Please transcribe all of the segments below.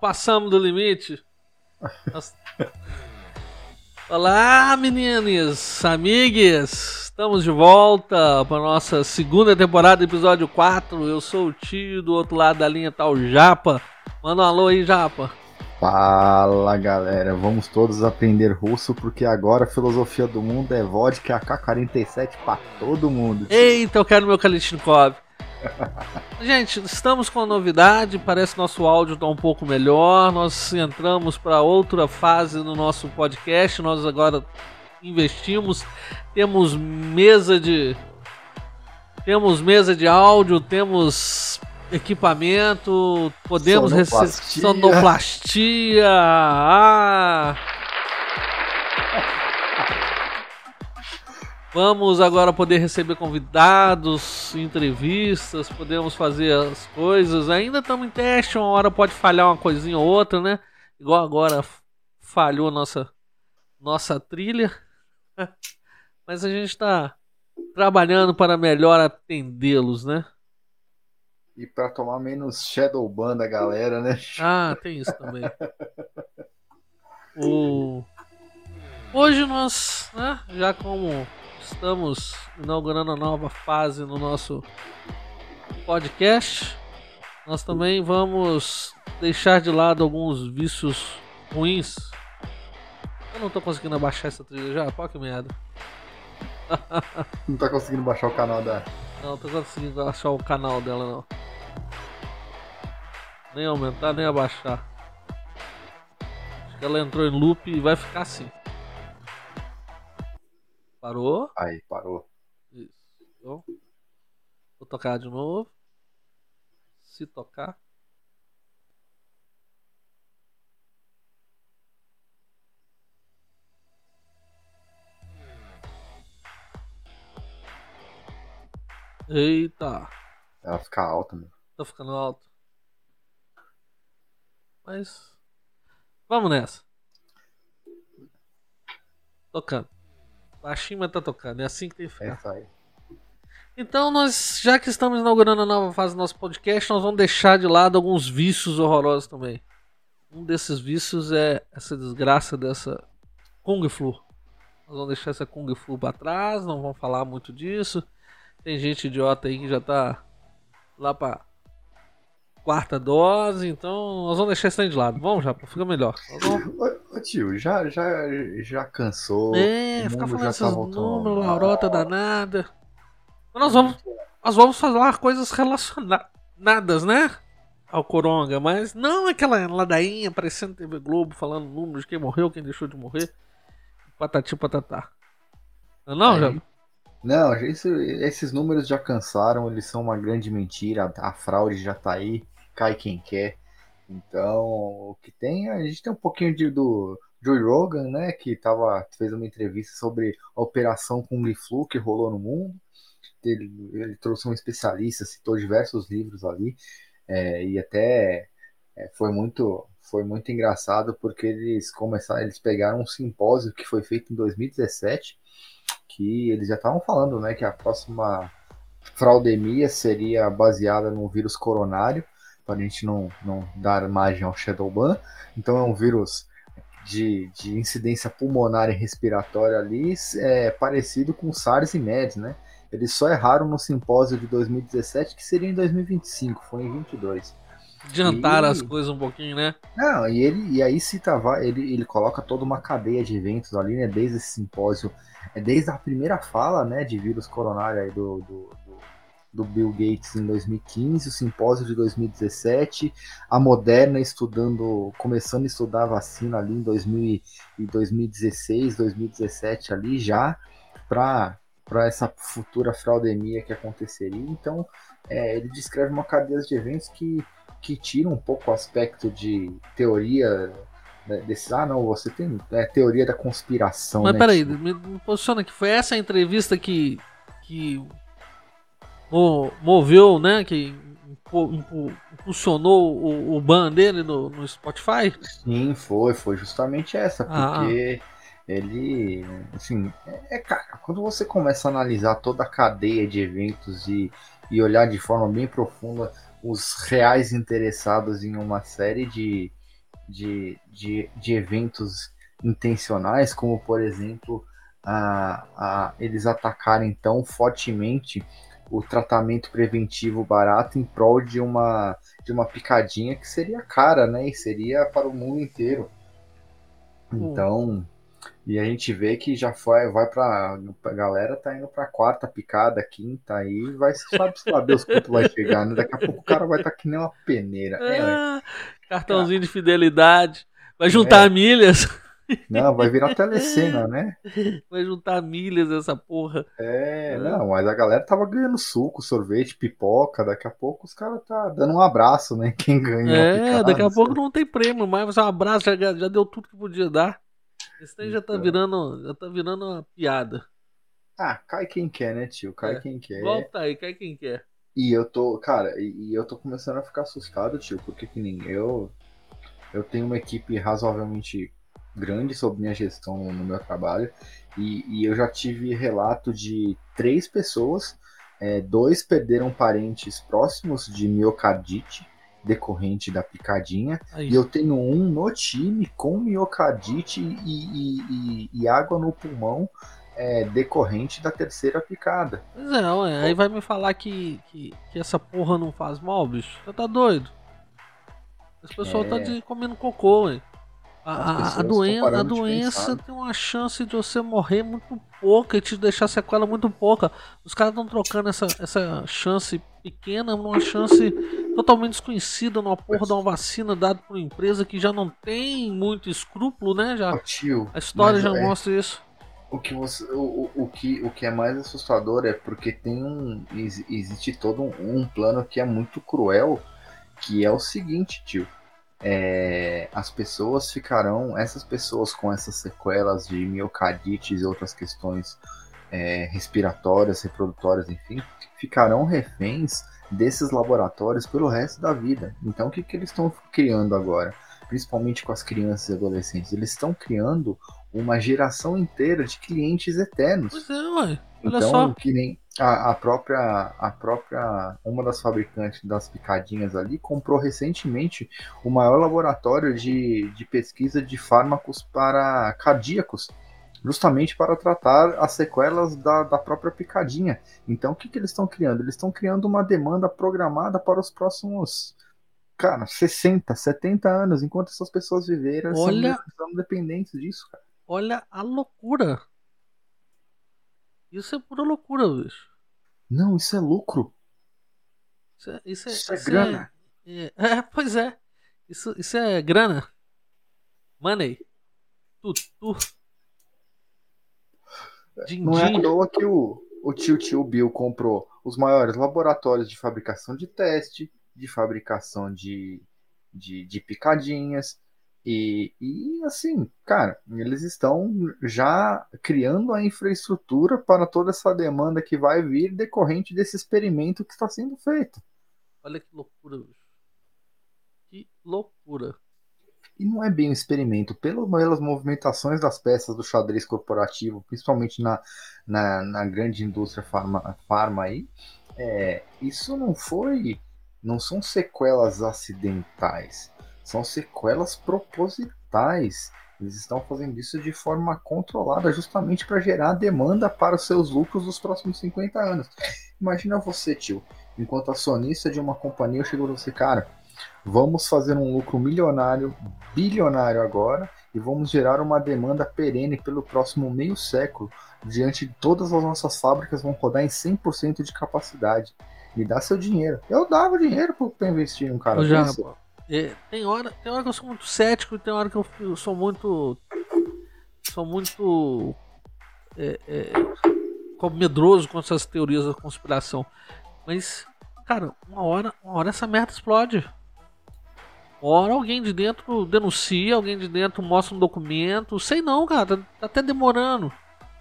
Passamos do limite. Olá, meninas, amigues. Estamos de volta para nossa segunda temporada, episódio 4. Eu sou o tio, do outro lado da linha tá o Japa. Manda um alô aí, Japa. Fala galera, vamos todos aprender russo porque agora a filosofia do mundo é vodka AK-47 para todo mundo. Eita, eu quero meu Kalishnikov. Gente, estamos com uma novidade, parece que nosso áudio está um pouco melhor. Nós entramos para outra fase no nosso podcast. Nós agora investimos, temos mesa de temos mesa de áudio, temos equipamento, podemos receber sonoplastia. Ah. Vamos agora poder receber convidados, entrevistas, podemos fazer as coisas. Ainda estamos em teste, uma hora pode falhar uma coisinha ou outra, né? Igual agora falhou nossa nossa trilha. Mas a gente está trabalhando para melhor atendê-los, né? E para tomar menos shadow ban da galera, né? Ah, tem isso também. o... Hoje nós, né, já como estamos inaugurando a nova fase no nosso podcast. Nós também vamos deixar de lado alguns vícios ruins. Eu não tô conseguindo abaixar essa trilha já, pô que merda. Não tá conseguindo baixar o canal da. Não, não tô conseguindo achar o canal dela não. Nem aumentar, nem abaixar. Acho que ela entrou em loop e vai ficar assim. Parou? Aí, parou. Isso. Então, vou tocar de novo. Se tocar. Eita. Ela fica alta, meu. Tá ficando alto. Mas. Vamos nessa. Tocando. Baixinho, mas tá tocando. É assim que tem ficar. É. Então, nós, já que estamos inaugurando a nova fase do nosso podcast, nós vamos deixar de lado alguns vícios horrorosos também. Um desses vícios é essa desgraça dessa Kung Flu. Nós vamos deixar essa Kung Flu pra trás, não vamos falar muito disso. Tem gente idiota aí que já tá lá pra quarta dose, então nós vamos deixar isso aí de lado. Vamos já, fica melhor. Vamos... Ô, tio, já, já, já cansou. É, ficar falando esses tá números, laurota danada. Nós vamos, nós vamos falar coisas relacionadas, né? Ao Coronga, mas não aquela ladainha aparecendo na TV Globo falando números de quem morreu, quem deixou de morrer. Patati patatá. Não, não, já? Não, isso, esses números já cansaram, eles são uma grande mentira, a fraude já tá aí cai quem quer. Então, o que tem, a gente tem um pouquinho de, do Joe Rogan, né, que tava, fez uma entrevista sobre a operação Kung Flu que rolou no mundo. Ele, ele trouxe um especialista, citou diversos livros ali, é, e até é, foi muito foi muito engraçado porque eles começaram, eles pegaram um simpósio que foi feito em 2017, que eles já estavam falando, né, que a próxima fraudemia seria baseada no vírus coronário para a gente não, não dar margem ao Shadowban. Então é um vírus de, de incidência pulmonar e respiratória ali, é parecido com SARS e MERS, né? Eles só erraram no simpósio de 2017, que seria em 2025, foi em 22. Adiantaram e... as coisas um pouquinho, né? Não, e ele e aí citava, ele, ele coloca toda uma cadeia de eventos ali, né? Desde esse simpósio, é desde a primeira fala, né, de vírus coronário aí do, do, do Bill Gates em 2015, o simpósio de 2017, a Moderna estudando, começando a estudar a vacina ali em 2000, 2016, 2017 ali já para para essa futura fraudemia que aconteceria. Então, é, ele descreve uma cadeia de eventos que, que tira um pouco o aspecto de teoria né, desse, ah não, você tem é, teoria da conspiração. Mas né, peraí, tipo... me, me posiciona que foi essa entrevista que, que moveu, né? Que impulsionou o, o ban dele no, no, Spotify? Sim, foi, foi justamente essa, ah. porque ah. ele, assim, é, é, quando você começa a analisar toda a cadeia de eventos e, e olhar de forma bem profunda os reais interessados em uma série de, de, de, de eventos intencionais, como por exemplo a, a, eles atacarem tão fortemente o tratamento preventivo barato em prol de uma, de uma picadinha que seria cara, né? E seria para o mundo inteiro. Então, e a gente vê que já foi, vai pra. A galera tá indo pra quarta picada, quinta, aí vai sabe, sabe Deus quanto vai chegar, né? Daqui a pouco o cara vai estar tá que nem uma peneira. É, ah, cartãozinho de fidelidade. Vai juntar é. milhas. Não, vai virar telecena, né? Vai juntar milhas essa porra. É, é, não, mas a galera tava ganhando suco, sorvete, pipoca. Daqui a pouco os caras tá dando um abraço, né? Quem ganhou. É, daqui a pouco não tem prêmio mais, um abraço já, já deu tudo que podia dar. Esse daí já tá então. virando. Já tá virando uma piada. Ah, cai quem quer, né, tio? Cai é. quem quer. Volta aí, cai quem quer. E eu tô, cara, e, e eu tô começando a ficar assustado, tio, porque que nem eu. Eu tenho uma equipe razoavelmente grande sobre minha gestão no meu trabalho e, e eu já tive relato de três pessoas, é, dois perderam parentes próximos de miocardite decorrente da picadinha Aí. e eu tenho um no time com miocardite e, e, e, água no pulmão é, decorrente da terceira picada. Pois é, ué, aí vai me falar que, que, que, essa porra não faz mal, bicho? Você tá doido? Esse pessoal tá é... tá de, comendo cocô, ué. A, a, doen a doença tem uma chance de você morrer muito pouca e te deixar sequela muito pouca. Os caras estão trocando essa, essa chance pequena numa chance totalmente desconhecida numa porra de uma vacina dada por uma empresa que já não tem muito escrúpulo, né? Já, oh, tio, a história já é, mostra isso. O que, você, o, o, que, o que é mais assustador é porque tem um. Existe todo um, um plano que é muito cruel, que é o seguinte, tio é, as pessoas ficarão, essas pessoas com essas sequelas de miocardites e outras questões é, respiratórias, reprodutórias, enfim, ficarão reféns desses laboratórios pelo resto da vida. Então, o que, que eles estão criando agora? Principalmente com as crianças e adolescentes, eles estão criando uma geração inteira de clientes eternos. Pois é, ué. Olha então, só. que nem a, a, própria, a própria, uma das fabricantes das picadinhas ali comprou recentemente o maior laboratório de, de pesquisa de fármacos para cardíacos, justamente para tratar as sequelas da, da própria picadinha. Então, o que, que eles estão criando? Eles estão criando uma demanda programada para os próximos, cara, 60, 70 anos, enquanto essas pessoas viverem, Olha... são dependentes disso, cara. Olha a loucura isso é pura loucura, bicho. Não, isso é lucro. Isso é, isso é, isso é isso grana. É, é, pois é. Isso, isso é grana. Money. Tutu. Din, Não é à toa que o, o tio tio Bill comprou os maiores laboratórios de fabricação de teste, de fabricação de, de, de picadinhas, e, e assim, cara, eles estão já criando a infraestrutura para toda essa demanda que vai vir decorrente desse experimento que está sendo feito. Olha que loucura, bicho. Que loucura. E não é bem um experimento, pelas movimentações das peças do xadrez corporativo, principalmente na, na, na grande indústria farma, farma aí, é, isso não foi. Não são sequelas acidentais são sequelas propositais. Eles estão fazendo isso de forma controlada, justamente para gerar demanda para os seus lucros dos próximos 50 anos. Imagina você, tio, enquanto acionista de uma companhia, eu chego para você, cara, vamos fazer um lucro milionário, bilionário agora, e vamos gerar uma demanda perene pelo próximo meio século, diante de todas as nossas fábricas vão rodar em 100% de capacidade. Me dá seu dinheiro. Eu dava dinheiro para investir em um cara desse. É, tem, hora, tem hora que eu sou muito cético tem hora que eu, eu sou muito. Sou muito. É, é, medroso com essas teorias da conspiração. Mas, cara, uma hora, uma hora essa merda explode. Uma hora alguém de dentro denuncia, alguém de dentro mostra um documento. Sei não, cara, tá, tá até demorando.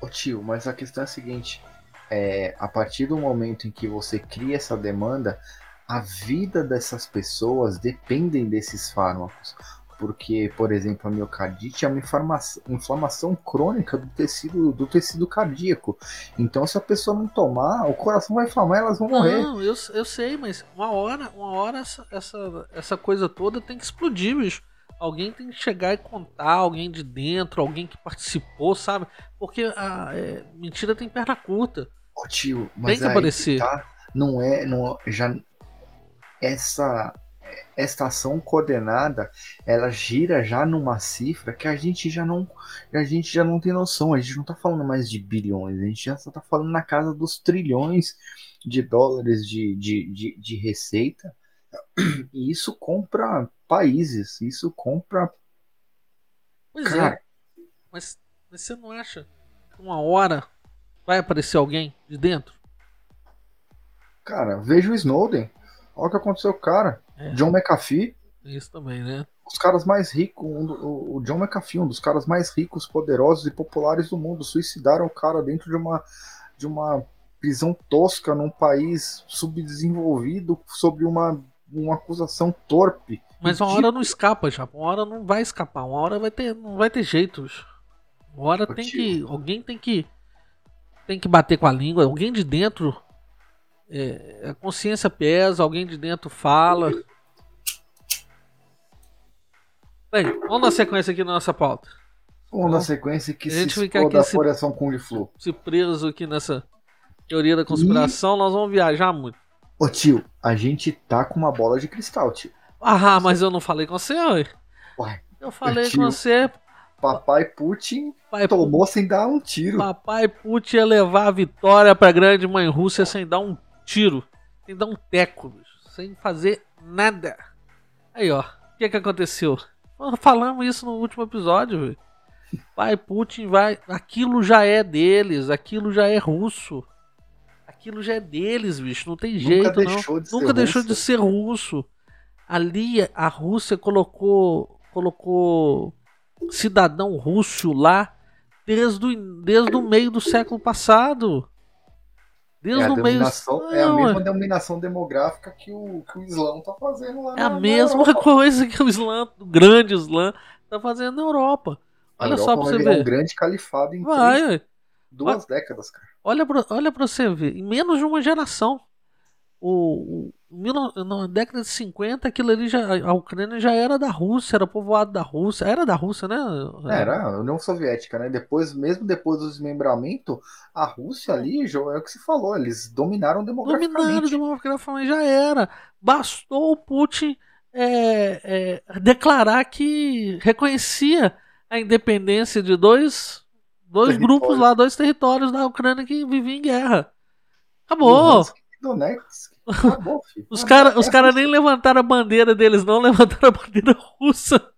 Ô tio, mas a questão é a seguinte: é, a partir do momento em que você cria essa demanda, a vida dessas pessoas dependem desses fármacos. Porque, por exemplo, a miocardite é uma inflamação, crônica do tecido, do tecido cardíaco. Então, se a pessoa não tomar, o coração vai inflamar e elas vão Não, morrer. eu, eu sei, mas uma hora, uma hora essa, essa, essa coisa toda tem que explodir, bicho. Alguém tem que chegar e contar, alguém de dentro, alguém que participou, sabe? Porque a é, mentira tem perna curta. Ô, tio, mas Tem que aparecer. tá, não é, não, já essa esta ação coordenada, ela gira já numa cifra que a gente já não, a gente já não tem noção. A gente não tá falando mais de bilhões, a gente já só tá falando na casa dos trilhões de dólares de, de, de, de receita. E isso compra países, isso compra. Pois Cara, é. Mas, mas você não acha que uma hora vai aparecer alguém de dentro? cara, veja o Snowden. Olha o que aconteceu com o cara. É. John McAfee. Isso também, né? os caras mais ricos, um do- o John McAfee, um dos caras mais ricos, poderosos e populares do mundo, suicidaram o cara dentro de uma de uma prisão tosca num país subdesenvolvido sobre uma, uma acusação torpe. Mas uma hora não escapa, já. Uma hora não vai escapar. Uma hora vai ter, não vai ter jeito. bicho. Uma hora tem que. Alguém tem que. Tem que bater com a língua. Alguém de dentro. É, a consciência pesa, alguém de dentro fala. Bem, vamos na sequência aqui na nossa pauta. Vamos na sequência que A se gente fica exploda aqui se- Coração Kung Flu. Se preso aqui nessa teoria da conspiração, nós vamos viajar muito. Ô tio, a gente tá com uma bola de cristal, tio. Ah, mas eu não falei com você, ué. Uai, Eu falei tio. com você, papai Putin pai, tomou sem dar um tiro. papai Putin ia levar a vitória pra grande mãe Rússia sem dar um tiro, sem dar um teco, bicho, sem fazer nada. Aí, ó, o que que aconteceu? Falamos isso no último episódio, velho. Pai Putin vai. Aquilo já é deles, aquilo já é russo. Aquilo já é deles, bicho. Não tem Nunca jeito, não. deixou de ser Nunca deixou russo. de ser russo. Ali a Rússia colocou colocou cidadão russo lá desde o, desde o meio do século passado. É a, meio dominação, é a Não, mesma dominação demográfica que o, que o Islã tá fazendo lá é a na- na mesma coisa que o Islã, o grande Islã, tá fazendo na Europa. A Olha Europa só pra você ver. um grande califado em Vai, três, duas décadas, cara. olha pra, olha pra você ver. Em menos de uma geração. O, na década de 50, aquilo ali já. A Ucrânia já era da Rússia, era povoado da Rússia. Era da Rússia, né? Era a União Soviética, né? Depois, mesmo depois do desmembramento, a Rússia ali, João, é o que se falou, eles dominaram Dominaram demograficamente. demograficamente, já era. Bastou o Putin é, é, declarar que reconhecia a independência de dois, dois grupos lá, dois territórios da Ucrânia que viviam em guerra. Acabou. Luhansk Donetsk. Acabou, filho. Os caras os é cara Rússia. nem levantaram a bandeira deles, não levantaram a bandeira russa.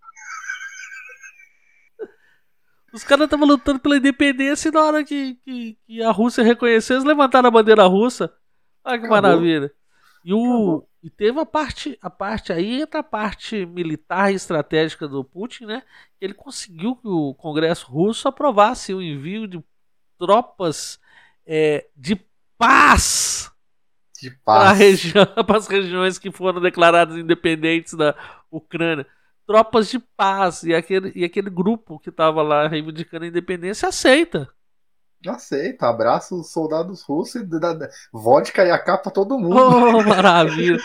Os caras estavam lutando pela independência e na hora que, que, que a Rússia reconheceu, eles levantaram a bandeira russa. Olha que Acabou. maravilha. E, o, Acabou. e teve a parte, a parte aí, entra a parte militar e estratégica do Putin, né? Ele conseguiu que o Congresso russo aprovasse o envio de tropas é, de paz De para paz. região, as regiões que foram declaradas independentes da Ucrânia. Tropas de paz. E aquele, e aquele grupo que estava lá reivindicando a independência aceita. Aceita, abraça os soldados russos e dá, vodka e a capa todo mundo. Oh, maravilha.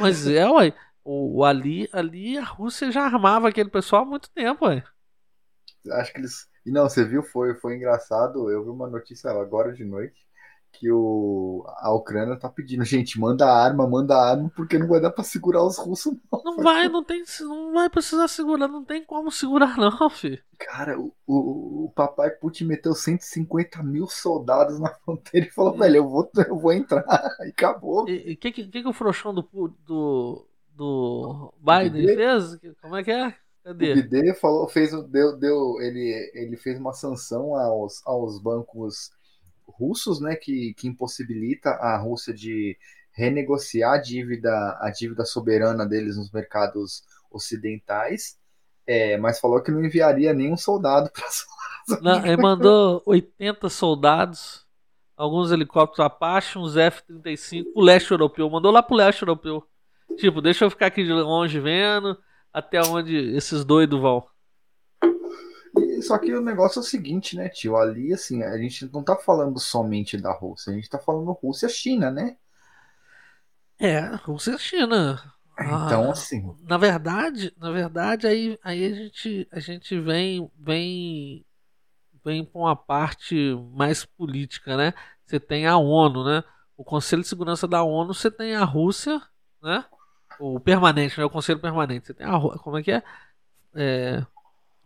Mas é, ué. O, o ali, ali a Rússia já armava aquele pessoal há muito tempo, ué. Acho que eles. E não, você viu, foi, foi engraçado. Eu vi uma notícia agora de noite que o, a Ucrânia tá pedindo, gente, manda arma, manda arma, porque não vai dar pra segurar os russos, não. Não vai, não tem, não vai precisar segurar, não tem como segurar, não, filho. Cara, o, o, o papai Putin meteu 150 mil soldados na fronteira e falou, velho, eu vou, eu vou entrar. E acabou. E o que, que, que o frouxão do, do, do Biden Biden? fez? Como é que é? O Cadê? BD falou, fez, o- deu, deu, ele, ele fez uma sanção aos, aos bancos russos, né, que, que impossibilita a Rússia de renegociar a dívida, a dívida soberana deles nos mercados ocidentais, é, mas falou que não enviaria nenhum soldado para Não, ele mandou 80 soldados, alguns helicópteros Apache, uns F-35, o leste europeu. Mandou lá pro leste europeu. Tipo, deixa eu ficar aqui de longe vendo. até onde esses doidos vão. Só que o negócio é o seguinte, né, tio? Ali, assim, a gente não tá falando somente da Rússia, a gente tá falando Rússia-China, né? É, Rússia e China. Então, ah, assim. Na verdade, na verdade, aí, aí a gente, a gente vem, vem, vem para uma parte mais política, né? Você tem a ONU, né? O Conselho de Segurança da ONU, você tem a Rússia, né? O permanente, né? O Conselho Permanente. Você tem a como é que é? é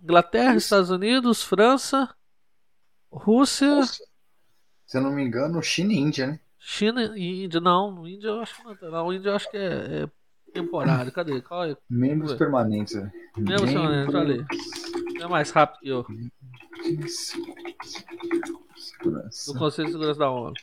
Inglaterra, Isso. Estados Unidos, França, Rússia. Se eu não me engano, China e Índia, né? China e Índia, não. Índia eu acho que não. Índia eu acho que é, é temporário. Cadê? Qual é? Membros permanentes. Né? Membros permanentes, olha aí. É mais rápido que eu. Do Conselho de Segurança da ONU.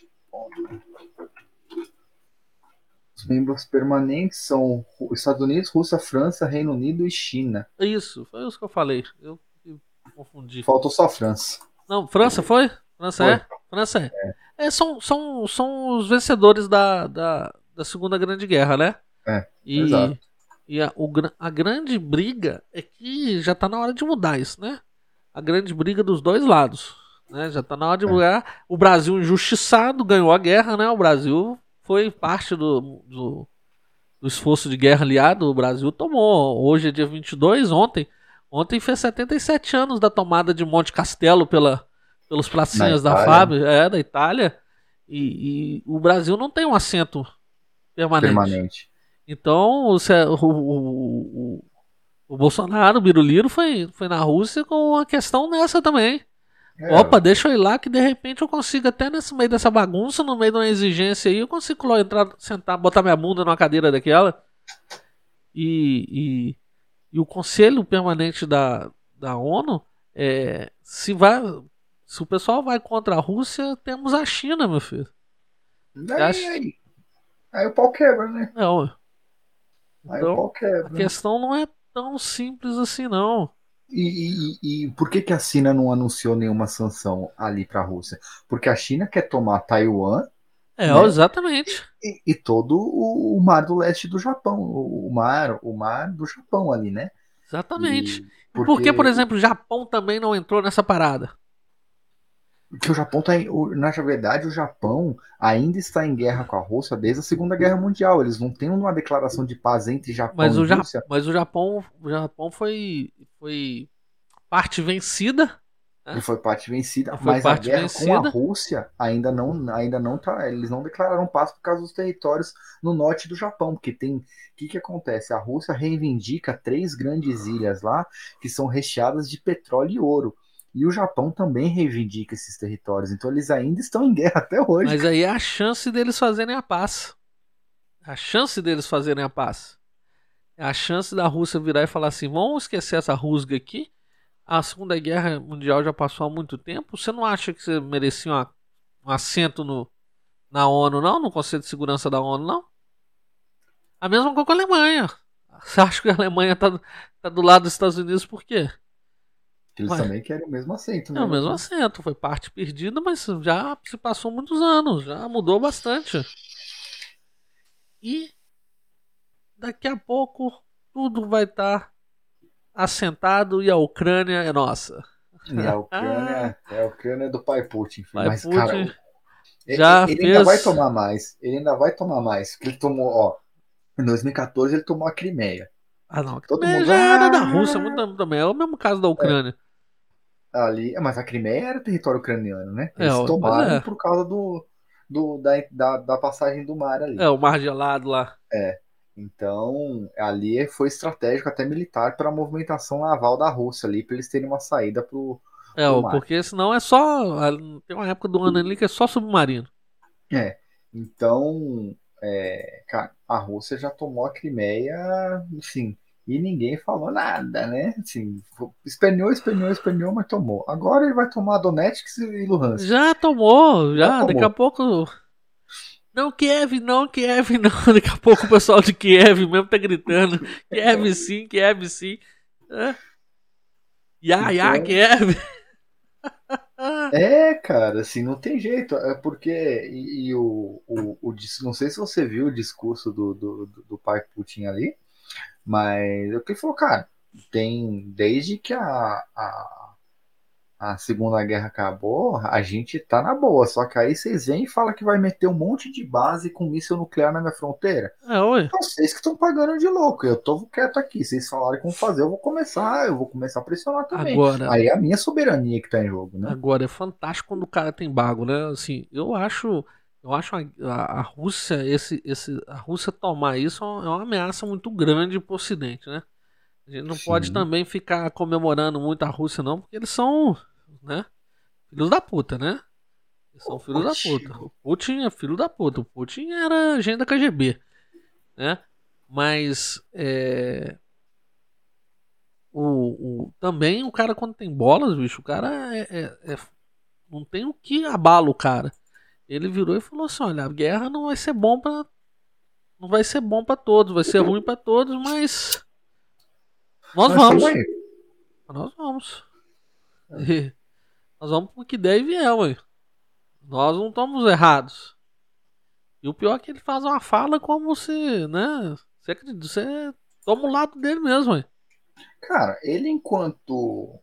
Os membros permanentes são Estados Unidos, Rússia, França, Reino Unido e China. Isso, foi isso que eu falei. Eu, eu confundi. Faltou só a França. Não, França foi? França foi. é? França é. é. é. são, são, são os vencedores da, da, da Segunda Grande Guerra, né? É. E, exato. e a, o, a grande briga é que já tá na hora de mudar isso, né? A grande briga dos dois lados. Né? Já tá na hora de é. mudar. O Brasil injustiçado ganhou a guerra, né? O Brasil foi parte do, do, do, esforço de guerra aliado. O Brasil tomou. Hoje é dia 22, ontem. Ontem fez 77 anos da tomada de Monte Castelo pela, pelos pracinhas da Fábio, é, da Itália. E, e, o Brasil não tem um assento permanente. permanente. Então, o, o, o, o Bolsonaro, o Biruliro, foi, foi na Rússia com uma questão nessa também. É. Opa, deixa eu ir lá que de repente eu consigo, até nesse meio dessa bagunça, no meio de uma exigência aí, eu consigo lá entrar, sentar, botar minha bunda numa cadeira daquela. E, e, e o Conselho Permanente da, da ONU, é, se, vai, se o pessoal vai contra a Rússia, temos a China, meu filho. Aí, acha... aí, aí o pau quebra, né? Não. Então, aí o então, pau quebra. A questão não é tão simples assim, não. E, e, e, por que, que a China não anunciou nenhuma sanção ali para a Rússia? Porque a China quer tomar Taiwan. É, né? exatamente. E, e, todo o, o, mar do leste do Japão, o, mar, o mar do Japão ali, né? Exatamente. Porque... Por que, por exemplo, o Japão também não entrou nessa parada? Que o Japão tá em, na verdade o Japão ainda está em guerra com a Rússia desde a Segunda Guerra Mundial. Eles não têm uma declaração de paz entre Japão mas e o Rússia. mas o Japão, o Japão foi foi parte vencida. Né? foi parte vencida, mas parte a guerra vencida. com a Rússia ainda não ainda não tá, eles não declararam paz por causa dos territórios no norte do Japão, porque tem, o que que acontece? A Rússia reivindica três grandes ilhas lá que são recheadas de petróleo e ouro. E o Japão também reivindica esses territórios. Então eles ainda estão em guerra até hoje. Mas aí é a chance deles fazerem a paz. A chance deles fazerem a paz. É a chance da Rússia virar e falar assim: vamos esquecer essa rusga aqui. A Segunda Guerra Mundial já passou há muito tempo. Você não acha que você merecia uma, um assento no, na ONU, não? No Conselho de Segurança da ONU, não? A mesma coisa com a Alemanha. Você acha que a Alemanha está tá do lado dos Estados Unidos por quê? Eles Ué. também querem o mesmo assento, né? É o mesmo assento, foi parte perdida, mas já se passou muitos anos, já mudou bastante. E daqui a pouco tudo vai estar assentado e a Ucrânia é nossa. E a Ucrânia é a Ucrânia do pai Putin. Pai mas, Putin cara, já ele, ele fez... ainda vai tomar mais. Ele ainda vai tomar mais. Porque ele tomou, ó. Em 2014 ele tomou a Crimeia. Ah, não. A Crimeia já era da Rússia, muito também. É o mesmo caso da Ucrânia. É ali. Mas a Crimeia era território ucraniano, né? Eles é, tomaram é. por causa do, do da, da, da, passagem do mar ali. É, o mar gelado lá. É. Então, ali foi estratégico até militar para a movimentação naval da Rússia ali, para eles terem uma saída pro. É, pro porque senão é só. Tem uma época do ano ali que é só submarino. É. Então, é, cara, a Rússia já tomou a Crimeia, enfim, e ninguém falou nada, né? Assim, esperneou, esperneou, esperneou, mas tomou. Agora ele vai tomar Donetsk e Luhansk. Já tomou, já. já tomou. Daqui a pouco. Não, Kiev, não, Kiev, não. Daqui a pouco o pessoal de Kiev mesmo tá gritando. Kiev sim, Kiev sim. É. Ya, ya, então... Kiev. É, cara, assim, não tem jeito. É porque. E, e o, o, o, Não sei se você viu o discurso do, do, do pai Putin ali Mas o que ele falou, cara, tem desde que a, a a Segunda Guerra acabou, a gente tá na boa. Só que aí vocês vêm e falam que vai meter um monte de base com míssil nuclear na minha fronteira. É, ué. Então vocês que estão pagando de louco. Eu tô quieto aqui. Vocês falarem como fazer, eu vou começar, eu vou começar a pressionar também. Agora, aí é a minha soberania que tá em jogo, né? Agora é fantástico quando o cara tem bago, né? Assim, eu acho. Eu acho a, a, a Rússia, esse, esse, a Rússia tomar isso é uma ameaça muito grande pro Ocidente, né? A gente não Sim. pode também ficar comemorando muito a Rússia, não, porque eles são né? Filhos da puta, né? Eles são filhos da puta. O Putin é filho da puta. O Putin era agenda KGB, né? Mas é... o, o, também o cara quando tem bolas, bicho, o cara é, é, é, não tem o que abala o cara. Ele virou e falou assim: olha, a guerra não vai ser bom para não vai ser bom para todos, vai ser ruim para todos, mas nós vamos. Nós vamos. E, nós vamos pro que der e vier, ué. Nós não estamos errados. E o pior é que ele faz uma fala como se, né? Você, acredita, você toma o lado dele mesmo, ué. Cara, ele enquanto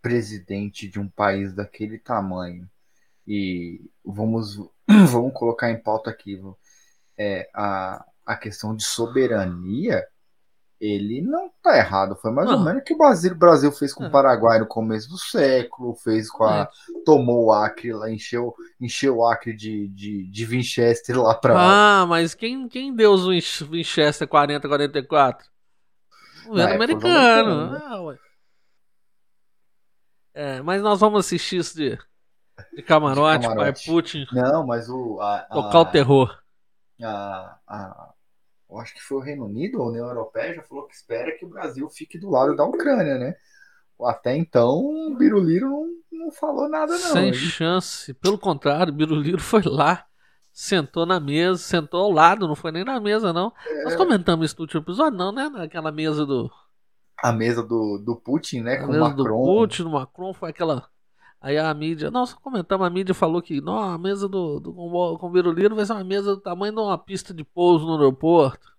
presidente de um país daquele tamanho e vamos vamos colocar em pauta aqui é, a, a questão de soberania ele não tá errado. Foi mais não. ou menos o que o Brasil, Brasil fez com o é. Paraguai no começo do século, fez com a. Tomou o Acre lá, encheu, encheu o Acre de, de, de Winchester lá pra. Ah, mas quem, quem deu os Winchester 40, 44? O governo americano. Né? Ah, é, mas nós vamos assistir isso de, de camarote, de camarote. pai Putin. Não, mas o. A, a, tocar o terror. A, a, eu acho que foi o Reino Unido, a União Europeia, já falou que espera que o Brasil fique do lado da Ucrânia, né? Até então, o Biruliro não, não falou nada, não. Sem chance. Pelo contrário, o Biruliro foi lá, sentou na mesa, sentou ao lado, não foi nem na mesa, não. É... Nós comentamos isso no último episódio, não, né? Naquela mesa do. A mesa do, do Putin, né? A com o Macron. do Putin, do Macron, foi aquela. Aí a mídia, nós comentamos, a mídia falou que não, a mesa do, do com, com o Biruliro vai ser uma mesa do tamanho de uma pista de pouso no aeroporto.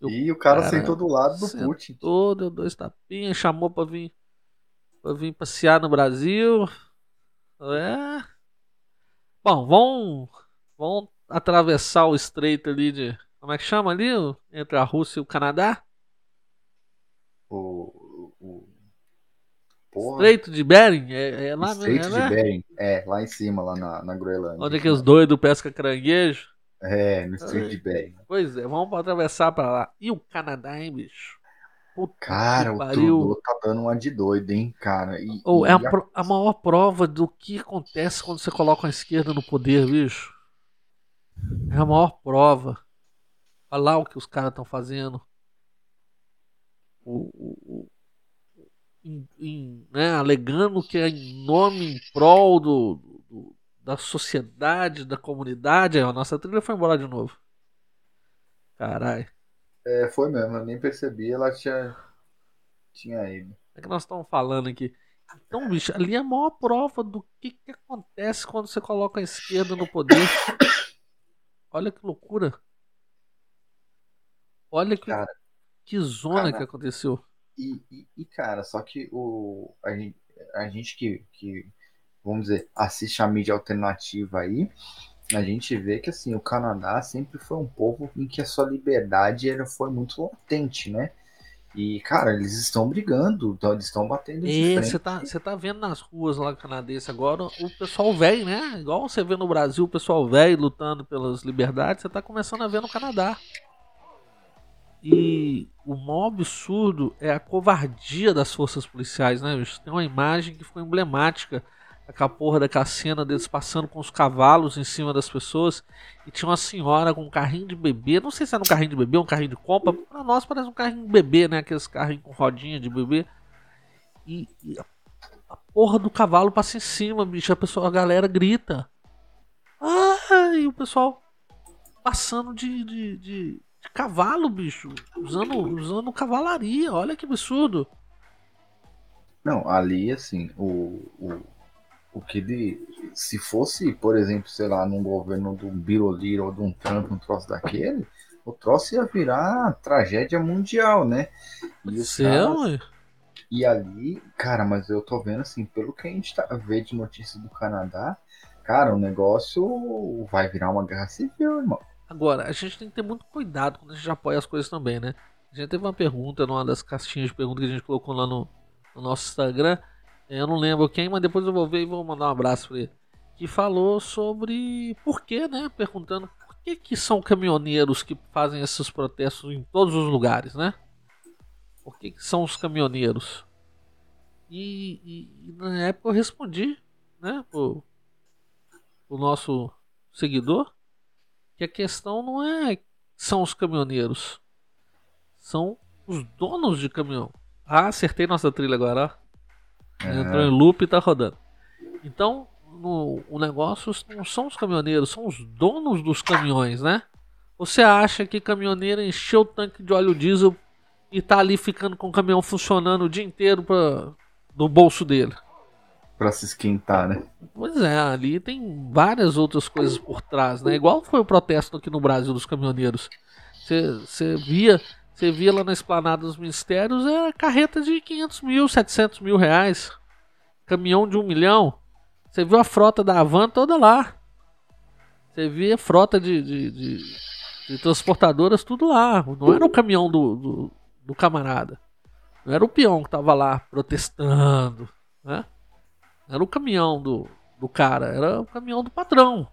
E o cara, cara sentou do lado do sentou, Putin. Deu dois tapinhas, chamou pra vir, pra vir passear no Brasil. É. Bom, vão, vão atravessar o estreito ali de. Como é que chama ali? Entre a Rússia e o Canadá? O porra. Estreito de Bering? É, é lá Estreito mesmo, é, de né? Bering, é, lá em cima, lá na, na Groenlândia. Onde é que os doidos pescam caranguejo? É, no Estreito de Bering. Pois é, vamos atravessar pra lá. E o Canadá, hein, bicho? Puta cara, o Trudeau tá dando uma de doido, hein, cara. E, oh, e é a, a... a, maior prova do que acontece quando você coloca a esquerda no poder, bicho. É a maior prova. Olha lá o que os caras estão fazendo. O, o em, em, né, alegando que é em nome, em prol do, do, da sociedade, da comunidade. A nossa trilha foi embora de novo. Caralho. É, foi mesmo, eu nem percebi, ela tinha, tinha ido. É que nós estamos falando aqui. Então, bicho, ali é a maior prova do que, que acontece quando você coloca a esquerda no poder. Olha que loucura. Olha que, cara, que zona cara, que aconteceu. E, e, e, cara, só que o, a gente, a gente que, que, vamos dizer, assiste a mídia alternativa aí, a gente vê que assim, o Canadá sempre foi um povo em que a sua liberdade era, foi muito latente, né? E, cara, eles estão brigando, então eles estão batendo de Você tá, você tá vendo nas ruas lá canadense agora o pessoal velho, né? Igual você vê no Brasil o pessoal velho lutando pelas liberdades, você tá começando a ver no Canadá. E o maior absurdo é a covardia das forças policiais, né? Tem uma imagem que ficou emblemática aquela porra daquela cena deles passando com os cavalos em cima das pessoas e tinha uma senhora com um carrinho de bebê, não sei se era um carrinho de bebê ou um carrinho de compra, pra nós parece um carrinho de bebê, né, aqueles carrinhos com rodinha de bebê. E, e a, a, porra do cavalo passa em cima, bicho, a pessoa, a galera grita. Ah, e o pessoal passando de, de, de, de cavalo, bicho, usando, usando cavalaria, olha que absurdo. Não, ali, assim, o, o, o que de, se fosse, por exemplo, sei lá, num governo do Biroliro ou de um Trump, um troço daquele, o troço ia virar tragédia mundial, né? E os caras, e ali, cara, mas eu tô vendo assim, pelo que a gente tá, vê de notícias do Canadá, cara, o negócio vai virar uma guerra civil, irmão. Agora, a gente tem que ter muito cuidado quando a gente apoia as coisas também, né? A gente teve uma pergunta numa das caixinhas de perguntas que a gente colocou lá no, no nosso Instagram. Eu não lembro quem, mas depois eu vou ver e vou mandar um abraço pra ele. Que falou sobre por que, né? Perguntando por que, que são caminhoneiros que fazem esses protestos em todos os lugares, né? Por que, que são os caminhoneiros? E, e, e, na época eu respondi, né, pro, pro nosso seguidor, que a questão não é são os caminhoneiros, são os donos de caminhão. Ah, acertei nossa trilha agora, ó. É. Entrou em loop e tá rodando. Então, no, o negócio não são os caminhoneiros, são os donos dos caminhões, né? Você acha que caminhoneiro encheu o tanque de óleo diesel e tá ali ficando com o caminhão funcionando o dia inteiro pra, no bolso dele. Pra se esquentar, né? Pois é, ali tem várias outras coisas por trás, né? Igual foi o protesto aqui no Brasil dos caminhoneiros. Você via, você via lá na esplanada dos ministérios, era carreta de 500 mil, 700 mil reais. Caminhão de um milhão. Você viu a frota da Avan toda lá. Você via frota de, de, de, de, transportadoras tudo lá. Não era o caminhão do, do do camarada. Não era o peão que tava lá protestando, né? Era o caminhão do, do cara, era o caminhão do patrão.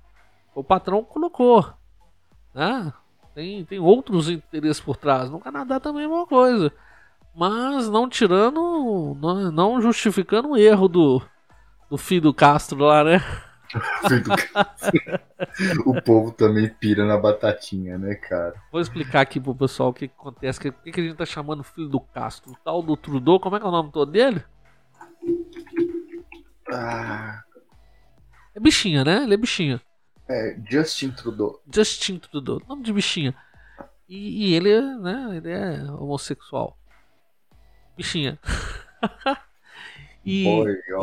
O patrão colocou, né? Tem, tem outros interesses por trás. No Canadá também é uma coisa. Mas não tirando, não, não justificando o erro do, do filho do Castro lá, né? o povo também pira na batatinha, né, cara? Vou explicar aqui pro pessoal o que, acontece. O que, que a gente tá chamando filho do Castro? O tal do Trudeau, como é que é o nome todo dele? Ah. É bichinha, né? Ele é bichinha. É, Justin Trudeau. Justin Trudeau, nome de bichinha. E, e ele, né, ele é homossexual. Bichinha. E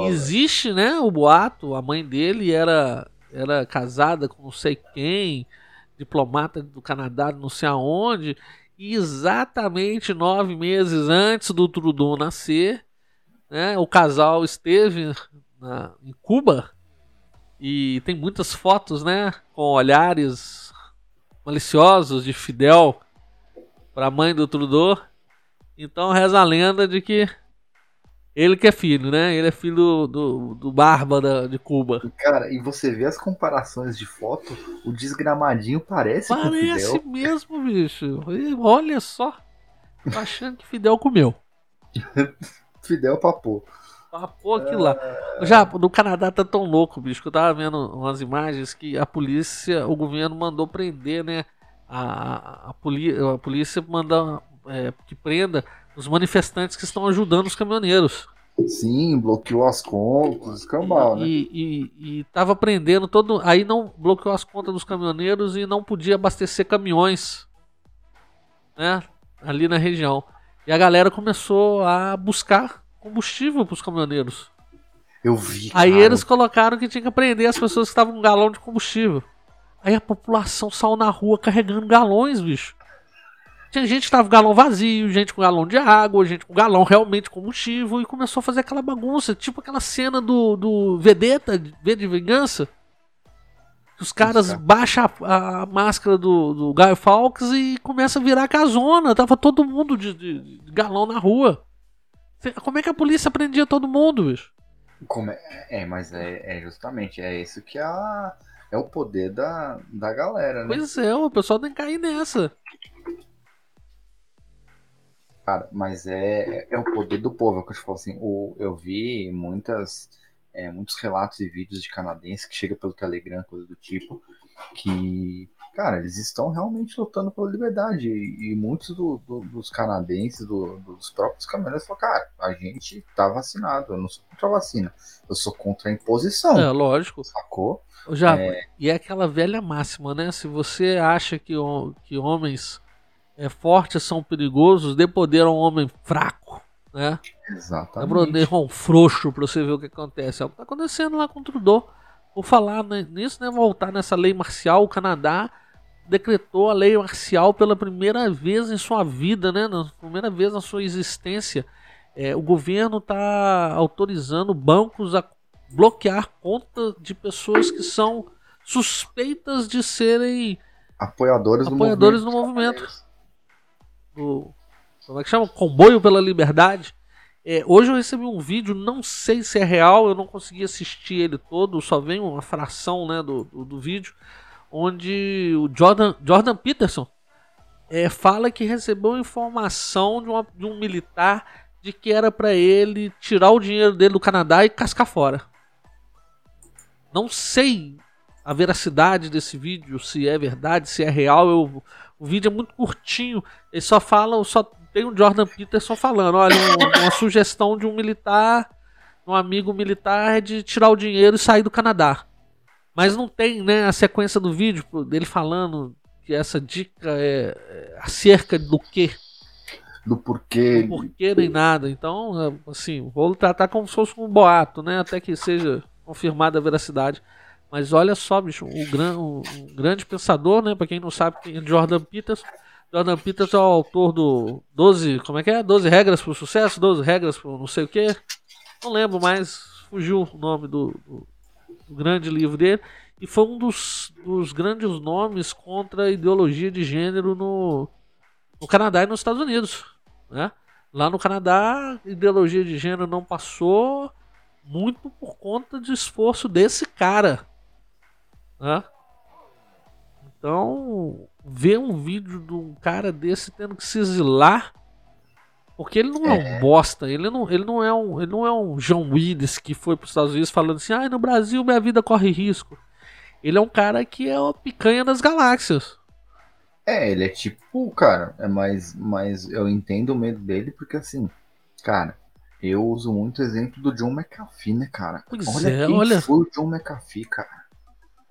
existe, né, o boato, a mãe dele era era casada com não sei quem, diplomata do Canadá, não sei aonde, e exatamente nove meses antes do Trudeau nascer, né, o casal esteve na, em Cuba e tem muitas fotos, né, com olhares maliciosos de Fidel para a mãe do Trudeau. Então reza a lenda de que ele que é filho, né? Ele é filho do, do, do Barba da, de Cuba. Cara, e você vê as comparações de foto, o desgramadinho parece Parece mesmo, bicho. Olha só. Tô achando que Fidel comeu. Fidel papou. Papou aquilo lá. Já, no Canadá tá tão louco, bicho, que eu tava vendo umas imagens que a polícia, o governo mandou prender, né? A, a, a, a polícia manda é, que prenda os manifestantes que estão ajudando os caminhoneiros. Sim, bloqueou as contas, escambau, né? E, e, e tava prendendo todo. Aí não bloqueou as contas dos caminhoneiros e não podia abastecer caminhões, né? Ali na região. E a galera começou a buscar combustível para os caminhoneiros. Eu vi. Aí eles colocaram que tinha que prender as pessoas que estavam com galão de combustível. Aí a população saiu na rua carregando galões, bicho. Tinha gente que tava com galão vazio, gente com galão de água, gente com galão realmente combustível e começou a fazer aquela bagunça, tipo aquela cena do, do Vedeta, V de Vingança. Os caras baixam a, a, máscara do, do Guy Fawkes e começa a virar casona. Tava todo mundo de, de, de, galão na rua. Como é que a polícia prendia todo mundo, bicho? Como é, é mas é, é justamente, é isso que é, a, é o poder da, da galera, né? Pois é, o pessoal tem que cair nessa. Cara, mas é, é o poder do povo, é o que eu te falo assim. O, eu vi muitas, é, muitos relatos e vídeos de canadenses que chegam pelo Telegram, coisa do tipo, que, cara, eles estão realmente lutando pela liberdade. E, e muitos do, do, dos canadenses, do, dos próprios caminhoneiros, falam, cara, a gente tá vacinado, eu não sou contra a vacina, eu sou contra a imposição. É, lógico. Sacou? Já, é... E é aquela velha máxima, né? Se você acha que, que homens é, fortes são perigosos, dê poder a um homem fraco, né? Exatamente. Dê um frouxo pra você ver o que acontece. É o que tá acontecendo lá com o Trudeau. Vou falar nisso, né? Voltar nessa lei marcial, o Canadá decretou a lei marcial pela primeira vez em sua vida, né? Na primeira vez na sua existência. É, o governo está autorizando bancos a bloquear contas de pessoas que são suspeitas de serem apoiadores, apoiadores do movimento. Do movimento. Do, como é que chama? Comboio pela Liberdade. É, hoje eu recebi um vídeo, não sei se é real, eu não consegui assistir ele todo, só vem uma fração né, do, do, do vídeo, onde o Jordan, Jordan Peterson é, fala que recebeu informação de, uma, de um militar de que era para ele tirar o dinheiro dele do Canadá e cascar fora. Não sei a veracidade desse vídeo, se é verdade, se é real. Eu, o vídeo é muito curtinho, ele só fala, só tem o Jordan Peterson falando, olha, um, uma sugestão de um militar, um amigo militar de tirar o dinheiro e sair do Canadá. Mas não tem, né, a sequência do vídeo dele falando que essa dica é, é acerca do quê? Do porquê. Do porquê nem nada. Então, assim, vou tratar como se fosse um boato, né, até que seja confirmada a veracidade. Mas olha só, bicho, o, gran, o, o grande pensador, né, para quem não sabe quem é Jordan Peterson, Jordan Peterson é o autor do 12, como é que é? 12 regras para o sucesso, 12 regras para não sei o que. Não lembro mais, fugiu o nome do, do, do, grande livro dele. E foi um dos, dos grandes nomes contra a ideologia de gênero no, no Canadá e nos Estados Unidos. Né? Lá no Canadá, ideologia de gênero não passou muito por conta do esforço desse cara. Né? Então, ver um vídeo de um cara desse tendo que se exilar. Porque ele não é, é um bosta, ele não, ele, não é um, ele não é um John Willis que foi para os Estados Unidos falando assim: ah, no Brasil minha vida corre risco. Ele é um cara que é a picanha das galáxias. É, ele é tipo, cara, é mais, mais eu entendo o medo dele porque assim, cara, eu uso muito o exemplo do John McAfee, né, cara? Pois olha é, quem olha. foi o John McAfee, cara.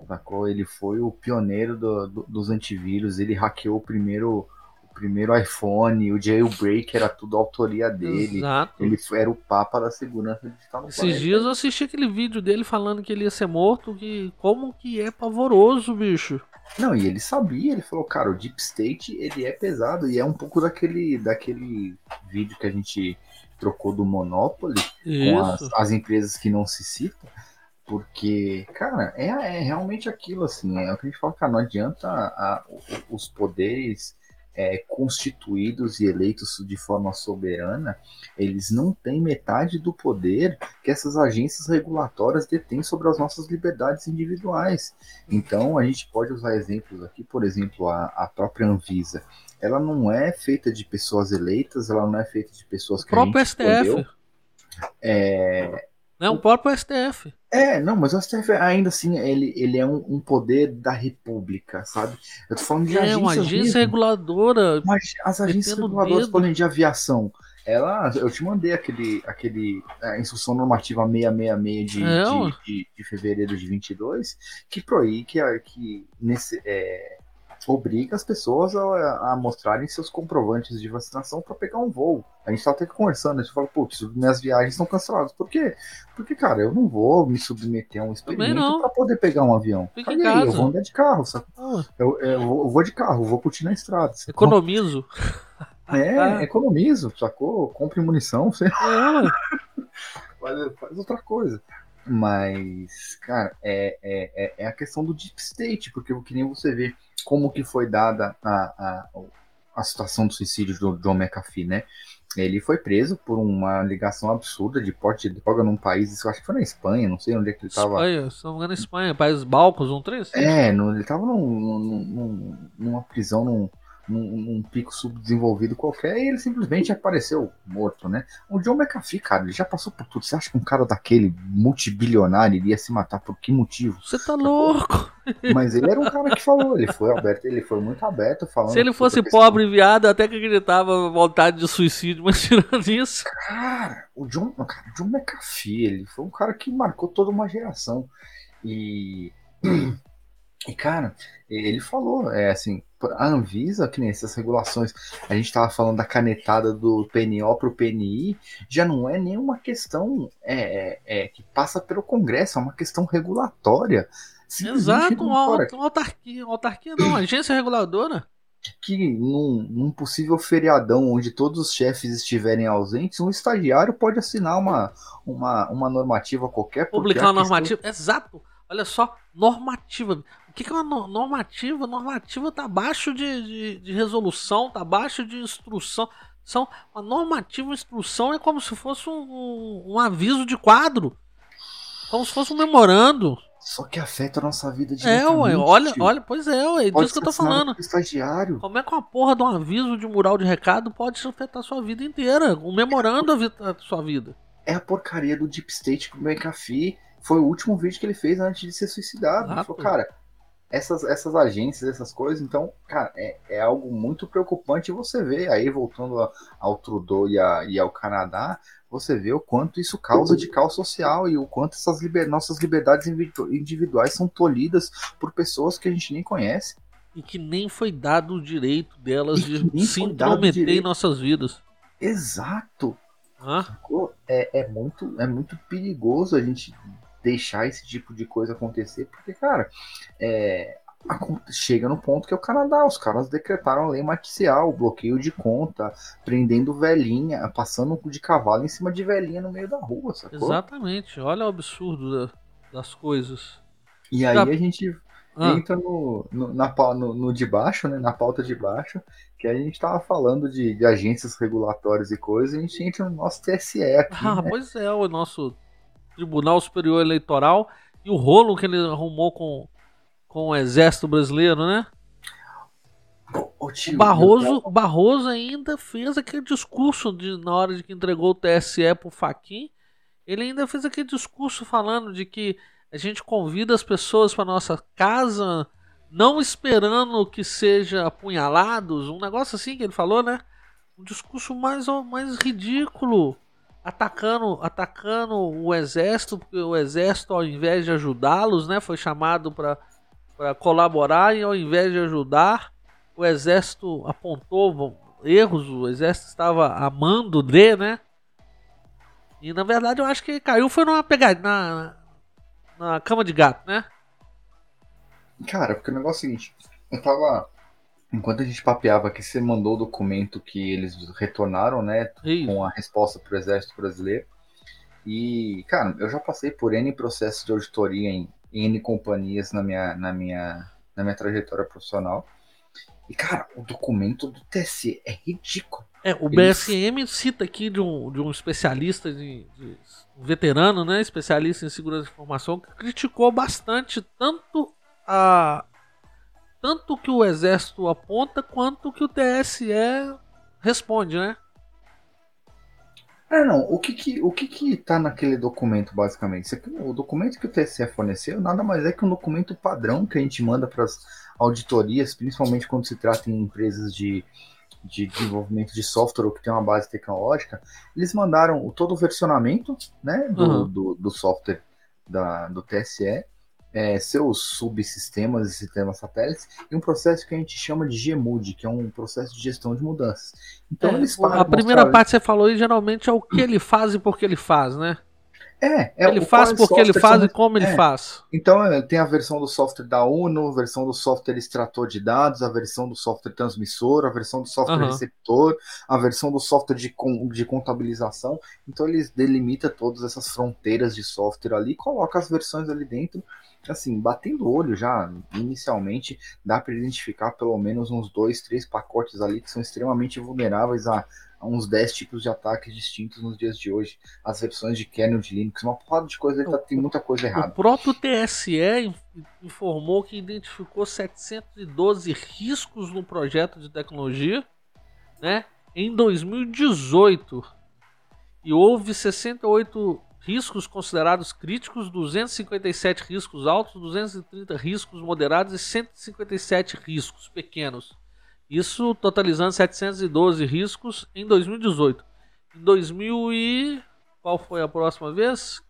Sacou? Ele foi o pioneiro do, do, dos antivírus, ele hackeou o primeiro, primeiro iPhone, o jailbreak era tudo autoria dele. Exato. Ele era o papa da segurança digital no Esses planeta. dias eu assisti aquele vídeo dele falando que ele ia ser morto, que como que é pavoroso, bicho. Não, e ele sabia, ele falou, cara, o Deep State, ele é pesado, e é um pouco daquele, daquele vídeo que a gente trocou do Monopoly, Isso. com as, as empresas que não se citam, porque, cara, é, é realmente aquilo, assim. É o que a gente fala, cara, não adianta a, os poderes é, constituídos e eleitos de forma soberana, eles não têm metade do poder que essas agências regulatórias detêm sobre as nossas liberdades individuais. Então, a gente pode usar exemplos aqui, por exemplo, a, a própria Anvisa. Ela não é feita de pessoas eleitas, ela não é feita de pessoas que o próprio a gente STF. Escolheu. É, não, o próprio STF. É, não, mas o STF ainda assim, ele, ele é um, um poder da República, sabe? Eu tô falando de é, uma agência mesmo. reguladora. Mas as agências reguladoras, exemplo, de aviação, ela, eu te mandei aquele, aquele a instrução normativa 666 de, é, de, de, de, fevereiro de 22, que proíbe que, que nesse, é, obriga as pessoas a, a mostrarem seus comprovantes de vacinação para pegar um voo. A gente tá até conversando, a gente fala, putz, minhas viagens estão canceladas. Por quê? Porque, cara, eu não vou me submeter a um experimento para poder pegar um avião. Fica eu vou andar de carro, sabe? Ah. Eu, eu, eu, vou de carro, vou curtir na estrada. Economizo. É, ah. economizo, sacou? Compre munição, sei lá. É. faz, faz outra coisa. Mas, cara, é, é, é, é a questão do deep state, porque que nem você vê como que foi dada a, a, a situação do suicídio do John McAfee, né? Ele foi preso por uma ligação absurda de porte de droga num país, eu acho que foi na Espanha, não sei onde é que ele estava. Espanha, se não me engano, Espanha, Países Balcos, um três? É, no, ele estava num, num, numa prisão num, num, num, pico subdesenvolvido qualquer e ele simplesmente apareceu morto, né? O John McAfee, cara, ele já passou por tudo. Você acha que um cara daquele multibilionário iria se matar por que motivo? Você tá louco? Mas ele era um cara que falou, ele foi aberto, ele foi muito aberto falando. Se ele fosse pobre e viado, até que acreditava vontade de suicídio, mas tirando isso. Cara, o John, cara, o John McAfee, ele foi um cara que marcou toda uma geração. E. E, cara, ele falou, é assim, a Anvisa, que nem essas regulações, a gente estava falando da canetada do PNO para o PNI, já não é nenhuma questão é, é, é, que passa pelo Congresso, é uma questão regulatória. Exato, uma, uma autarquia, uma autarquia não, uma agência reguladora. Que num, num, possível feriadão onde todos os chefes estiverem ausentes, um estagiário pode assinar uma, uma, uma normativa qualquer. Publicar uma normativa, questão... exato. Olha só, normativa. O que, que é uma normativa? Normativa está abaixo de, de, de, resolução, está abaixo de instrução. São, uma normativa instrução é como se fosse um, um, um aviso de quadro. Como se fosse um memorando. Só que afeta a nossa vida diretamente. É, ué, olha, olha, pois é, ué, é disso que eu tô falando. Estagiário. Como é que uma porra de um aviso de mural de recado pode afetar a sua vida inteira? Um memorando a sua vida. É a porcaria do Deep State com o McAfee. Foi o último vídeo que ele fez antes de ser suicidado. Ele falou, cara, essas, essas agências, essas coisas, então, cara, é, é algo muito preocupante você ver. Aí, voltando ao Trudeau e, a, e ao Canadá, você vê o quanto isso causa de caos social e o quanto essas liber... nossas liberdades individuais são tolhidas por pessoas que a gente nem conhece. E que nem foi dado o direito delas de se intrometer em nossas vidas. Exato. É, é, muito, é muito perigoso a gente deixar esse tipo de coisa acontecer, porque, cara, é, chega no ponto que é o Canadá, os caras decretaram a lei marcial, bloqueio de conta, prendendo velhinha, passando de cavalo em cima de velhinha no meio da rua, sacou? Exatamente, olha o absurdo da, das coisas. E aí a gente ah. entra no, no, na, no, no, de baixo, né, na pauta de baixo, que a gente tava falando de, de agências regulatórias e coisas, a gente entra no nosso TSE aqui, Ah, né? pois é, o nosso Tribunal Superior Eleitoral e o rolo que ele arrumou com, com o Exército Brasileiro, né? Tio, Barroso, Barroso ainda fez aquele discurso de, na hora de que entregou o TSE pro Faquin. Ele ainda fez aquele discurso falando de que a gente convida as pessoas para nossa casa, não esperando que seja apunhalados, um negócio assim que ele falou, né? Um discurso mais, mais ridículo atacando, atacando o exército, porque o exército, ao invés de ajudá-los, né, foi chamado para colaborar e ao invés de ajudar, o exército apontou erros, o exército estava amando de, né? E na verdade eu acho que caiu foi numa pegada na, na cama de gato, né? Cara, porque o negócio é o seguinte, eu tava Enquanto a gente papeava aqui, você mandou o documento que eles retornaram, né? Isso. Com a resposta para o Exército Brasileiro. E, cara, eu já passei por N processos de auditoria em N companhias na minha, na minha, na minha trajetória profissional. E, cara, o documento do TSE é ridículo. É, o Ele... BSM cita aqui de um, de um especialista, de, de um veterano, né? Especialista em segurança de informação, que criticou bastante tanto a, tanto que o exército aponta quanto que o TSE responde, né? É, não. O que que, o que que tá naquele documento, basicamente? Aqui, o documento que o TSE forneceu nada mais é que um documento padrão que a gente manda para as auditorias, principalmente quando se trata em empresas de, de desenvolvimento de software ou que tem uma base tecnológica. Eles mandaram todo o versionamento né, do, uhum. do, do software da, do TSE é, seus subsistemas e sistemas satélites e um processo que a gente chama de GMUD, que é um processo de gestão de mudanças. Então é, eles A primeira parte que você falou e geralmente é o que ele faz e por que ele faz, né? É, é ele faz porque ele faz são... e como ele é. faz. Então é, tem a versão do software da UNO, a versão do software extrator de dados, a versão do software transmissor, a versão do software uhum. receptor, a versão do software de, de contabilização. Então eles delimita todas essas fronteiras de software ali, coloca as versões ali dentro assim, batendo o olho já, inicialmente, dá para identificar pelo menos uns dois, três pacotes ali que são extremamente vulneráveis a, a uns 10 tipos de ataques distintos nos dias de hoje. As versões de kernel de Linux, uma porrada de coisa, tá, tem muita coisa errada. O próprio TSE informou que identificou 712 riscos no projeto de tecnologia, né, em 2018. E houve 68 riscos considerados críticos, 257 riscos altos, 230 riscos moderados e 157 riscos pequenos. Isso totalizando 712 riscos em 2018. Em 2000 e qual foi a próxima vez?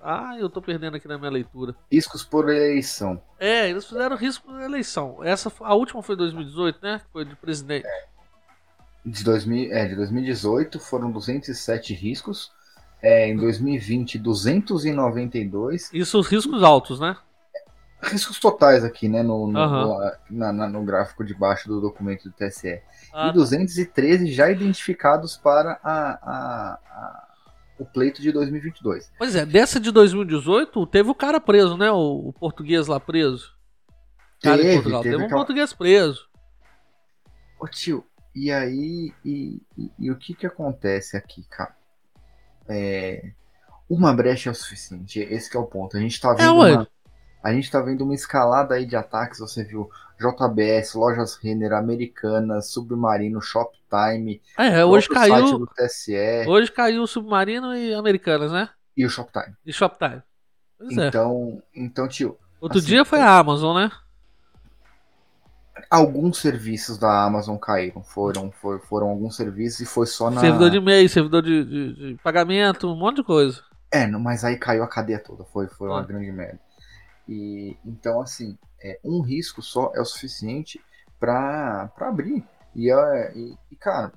Ah, eu tô perdendo aqui na minha leitura. Riscos por eleição. É, eles fizeram risco por eleição. Essa a última foi 2018, né? Foi de presidente. É. De, 2000, é, de 2018 foram 207 riscos é, em 2020, 292. Isso os riscos altos, né? riscos totais aqui, né, no, no, Aham. no, na- na- no gráfico de baixo do documento do TSE. Ah, e 213 já identificados para a, a- a- o pleito de 2022. Pois é, dessa de 2018, teve o cara preso, né? O, o português lá preso. Cara Teve, Portugal. teve Teve um aquela- português preso. Ô tio, e aí, e, e- e o que que acontece aqui, cara? É, uma brecha é o suficiente, esse que é o ponto. A gente tá vendo ué. uma, a gente tá vendo uma escalada aí de ataques, você viu JBS, Lojas Renner, Americanas, Submarino, Shoptime, É, hoje caiu. do TSE Hoje caiu o Submarino e Americanas, né? e o Shoptime. E Shoptime. Pois é. Então, então, tio, Outro assim, dia foi a Amazon, né? Alguns serviços da Amazon caíram. Foram, for- foram alguns serviços e foi só na. Servidor de e-mail, servidor de, de- de pagamento, um monte de coisa. É, mas aí caiu a cadeia toda. Foi, foi uma Ah. grande merda. E então, assim, é, um risco só é o suficiente pra, pra abrir. E, é, e, e, cara,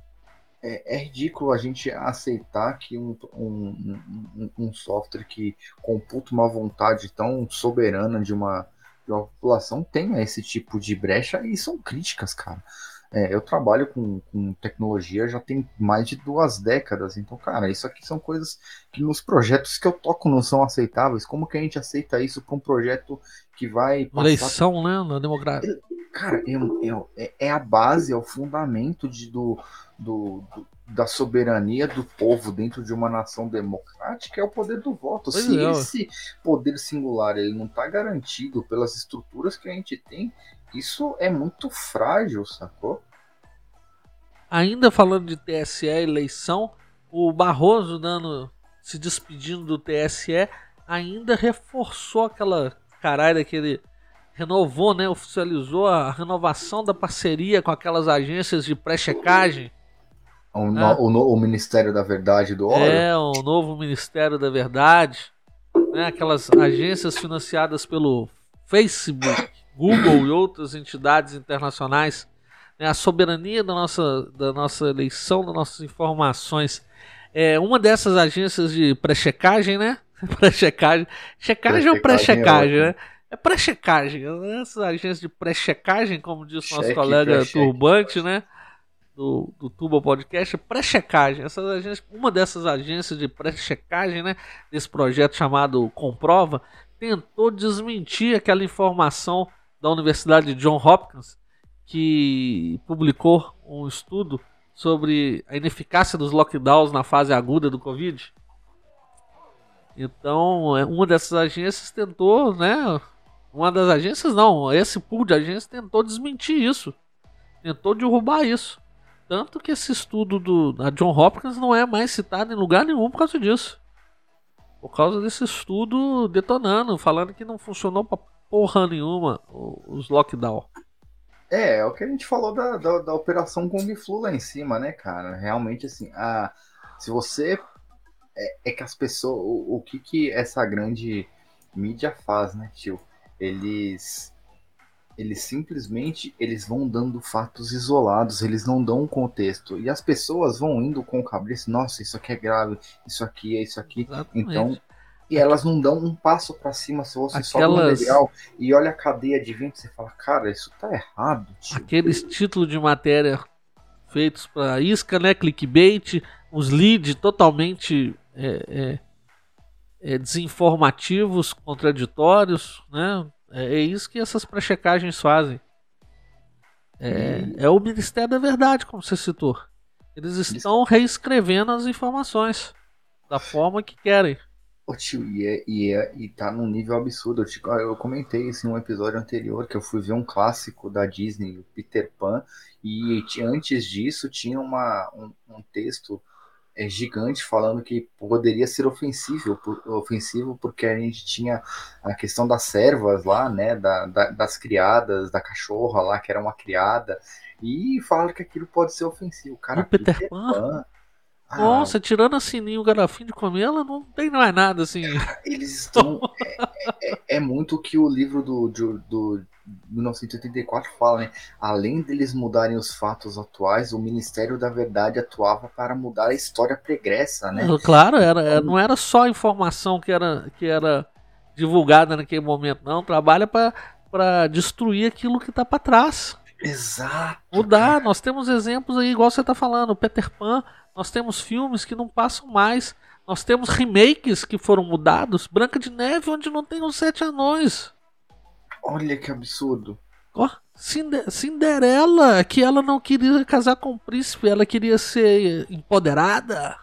é, é ridículo a gente aceitar que um, um, um, um software que computa uma vontade tão soberana de uma, uma população tenha esse tipo de brecha e são críticas, cara. É, eu trabalho com, com tecnologia já tem mais de duas décadas, então, cara, isso aqui são coisas que nos projetos que eu toco não são aceitáveis. Como que a gente aceita isso para um projeto que vai Eleição, né? Na democracia. Cara, é, é, é a base, é o fundamento de, do, do, do- da soberania do povo dentro de uma nação democrática é o poder do voto. Pois Se é, esse poder singular ele não está garantido pelas estruturas que a gente tem, isso é muito frágil, sacou? Ainda falando de TSE eleição, o Barroso dando, se despedindo do TSE, ainda reforçou aquela caralho daquele renovou, né, oficializou a renovação da parceria com aquelas agências de pré-checagem. O, no- Ah. o no- o Ministério da Verdade do Oro. É, o novo Ministério da Verdade, né, aquelas agências financiadas pelo Facebook, Google e outras entidades internacionais, né, a soberania da nossa, da nossa eleição, das nossas informações. É uma dessas agências de pré-checagem, né? Pré-checagem. Checagem ou Pré-checagem é pré-checagem, ótimo. né? É pré-checagem. Essas agências de pré-checagem, como disse nosso Cheque, colega. Turbante, né? do, do Tuba Podcast, é pré-checagem. Essas agências, uma dessas agências de pré-checagem, né, desse projeto chamado Comprova, tentou desmentir aquela informação da Universidade de John Hopkins, que publicou um estudo sobre a ineficácia dos lockdowns na fase aguda do Covid. Então, é, uma dessas agências tentou, né? Uma das agências não, esse pool de agências tentou desmentir isso. Tentou derrubar isso. Tanto que esse estudo do, da John Hopkins não é mais citado em lugar nenhum por causa disso. Por causa desse estudo detonando, falando que não funcionou pra porra nenhuma os lockdown. É, é o que a gente falou da, da, da operação Kung Flu lá em cima, né, cara? Realmente, assim, a, se você. É, é que as pessoas. O, o que que essa grande mídia faz, né, tio? Eles. Eles simplesmente eles vão dando fatos isolados, eles não dão um contexto. E as pessoas vão indo com o cabeça, nossa, isso aqui é grave, isso aqui é isso aqui. Exatamente. Então, e elas não dão um passo pra cima se você sobe no Aquelas- degrau e olha a cadeia de vento, você fala, cara, isso tá errado, tio. Aqueles títulos de matéria feitos para isca, né? Clickbait, os leads totalmente é, é, é, desinformativos, contraditórios, né? É, é isso que essas pré-checagens fazem. É, é o Ministério da Verdade, como você citou. Eles estão reescrevendo as informações da forma que querem. Tio, e, é, e, é, e tá num nível absurdo. Eu, te- eu comentei isso em um episódio anterior, que eu fui ver um clássico da Disney, o Peter Pan, e antes disso tinha uma, um, um texto é, gigante falando que poderia ser ofensivo, por- ofensivo porque a gente tinha a questão das servas lá, né, da, da- das criadas, da cachorra lá, que era uma criada, e falaram que aquilo pode ser ofensivo. Cara, O Peter Pan? ah, Nossa, tirando a sininho o garrafinho de comer, ela não tem mais nada assim. Eles estão. é, é- é muito o que o livro do, do, do 1984 fala, né? Além deles mudarem os fatos atuais, o Ministério da Verdade atuava para mudar a história pregressa, né? Claro, era, era- não era só a informação que era, que era divulgada naquele momento, não. Trabalha para destruir aquilo que está para trás. Exato. Mudar. Cara. Nós temos exemplos aí, igual você está falando, Peter Pan. Nós temos filmes que não passam mais. Nós temos remakes que foram mudados. Branca de Neve, onde não tem os sete anões. Olha que absurdo. Oh, Cinderela, que ela não queria casar com o príncipe, ela queria ser empoderada.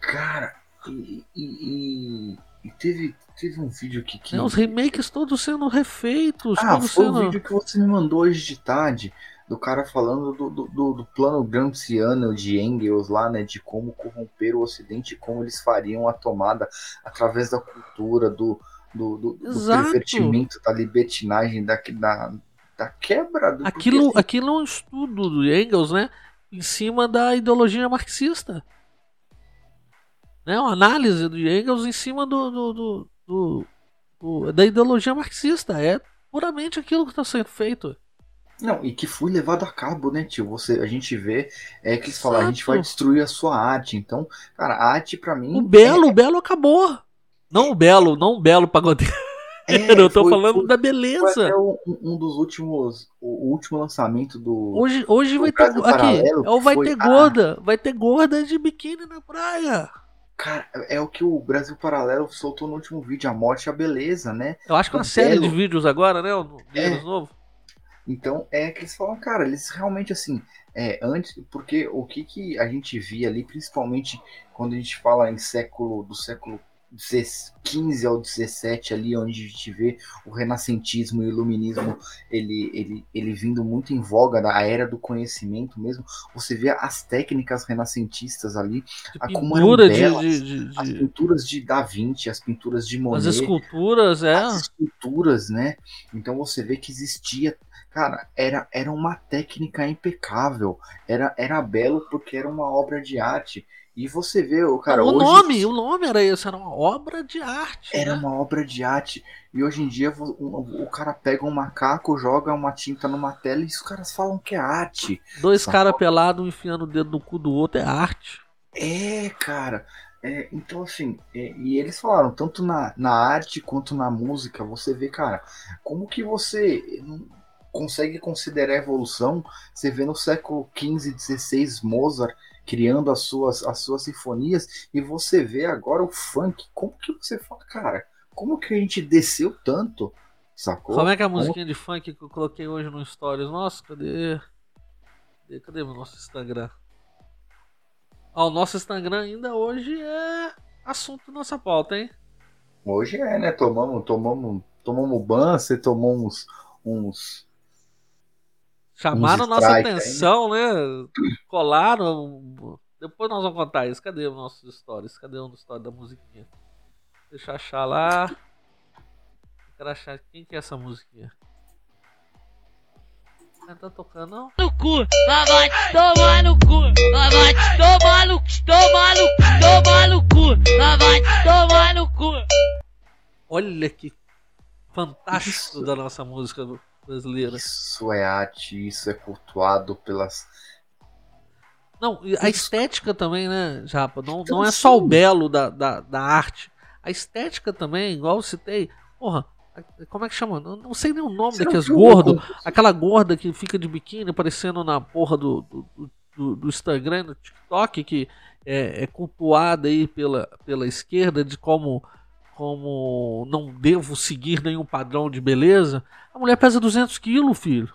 Cara, e, e, e teve, teve um vídeo aqui que. É, os remakes todos sendo refeitos. Ah, foi sendo... o vídeo que você me mandou hoje de tarde do cara falando do, do, do, plano Gramsciano de Engels lá, né, de como corromper o Ocidente, como eles fariam a tomada através da cultura, do, do, do, do pervertimento, da libertinagem, da, da, da quebra. Do, aquilo, porque... aquilo é um estudo do Engels, né, em cima da ideologia marxista. Né, uma análise do Engels em cima do, do, do, do da ideologia marxista. É puramente aquilo que está sendo feito. Não, e que foi levado a cabo, né, tio? Você, a gente vê é que eles falam, a gente vai destruir a sua arte. Então, cara, a arte para mim. O Belo, é... o Belo acabou. Não o Belo, não o Belo pagodeiro. É, eu tô foi, falando foi, da beleza. Foi um, um, dos últimos, o último lançamento do. Hoje, hoje vai ter aqui, ou vai ter gorda, vai ter gorda de biquíni na praia. Cara, é o que o Brasil Paralelo soltou no último vídeo, a morte e a beleza, né? Eu acho que é uma série de vídeos agora, né? O é, novo. Então é que eles falam, cara, eles realmente assim, é, antes, porque o que, que a gente via ali, principalmente quando a gente fala em século, do século 15 ao 17 ali onde a gente vê o renascentismo e o iluminismo ele, ele, ele vindo muito em voga da era do conhecimento mesmo você vê as técnicas renascentistas ali a belas, de, de, de, as pinturas de Da Vinci as pinturas de Monet as esculturas é. as esculturas né? Então você vê que existia cara era, era uma técnica impecável era, era belo porque era uma obra de arte e você vê, o cara. o hoje, nome, o nome era isso, era uma obra de arte. Era né? uma obra de arte. E hoje em dia o, o, cara pega um macaco, joga uma tinta numa tela e os caras falam que é arte. Dois caras pelados enfiando o dedo no cu do outro é arte. É, cara. É, então, assim, é, e eles falaram, tanto na, na arte quanto na música, você vê, cara, como que você consegue considerar evolução? Você vê no século XV, XVI, Mozart criando as suas, as suas sinfonias, e você vê agora o funk. Como que você fala, cara, como que a gente desceu tanto? Sacou? Como é que a musiquinha de funk que eu coloquei hoje no Stories? Nossa, cadê? Cadê, cadê o nosso Instagram? Ah, o nosso Instagram ainda hoje é assunto da nossa pauta, hein? Hoje é, né? Tomamos, tomamos, tomamos ban, você tomou uns, uns Chamaram nossa atenção, aí, né? Colaram. Depois nós vamos contar isso. Cadê os nossos stories? Cadê o story da musiquinha? Deixa eu achar lá. Eu quero achar quem que é essa musiquinha. Não tá tocando, não? No cu, vai te tomar no cu, vai te tomar no cu, tomar no cu, tomar no cu, vai te tomar no cu. Olha que fantástico Isso. da nossa música brasileira. Isso é arte, isso é cultuado pelas. Não, a estética também, né, Japa? Não, então, não é só o belo da, da, da arte. A estética também, igual eu citei, porra, como é que chama? Não, não sei nem o nome daqueles gordo. Aquela gorda que fica de biquíni aparecendo na porra do, do, do, do Instagram, do TikTok, que é, é cultuada aí pela, pela esquerda de como como não devo seguir nenhum padrão de beleza. A mulher pesa 200 quilos, filho.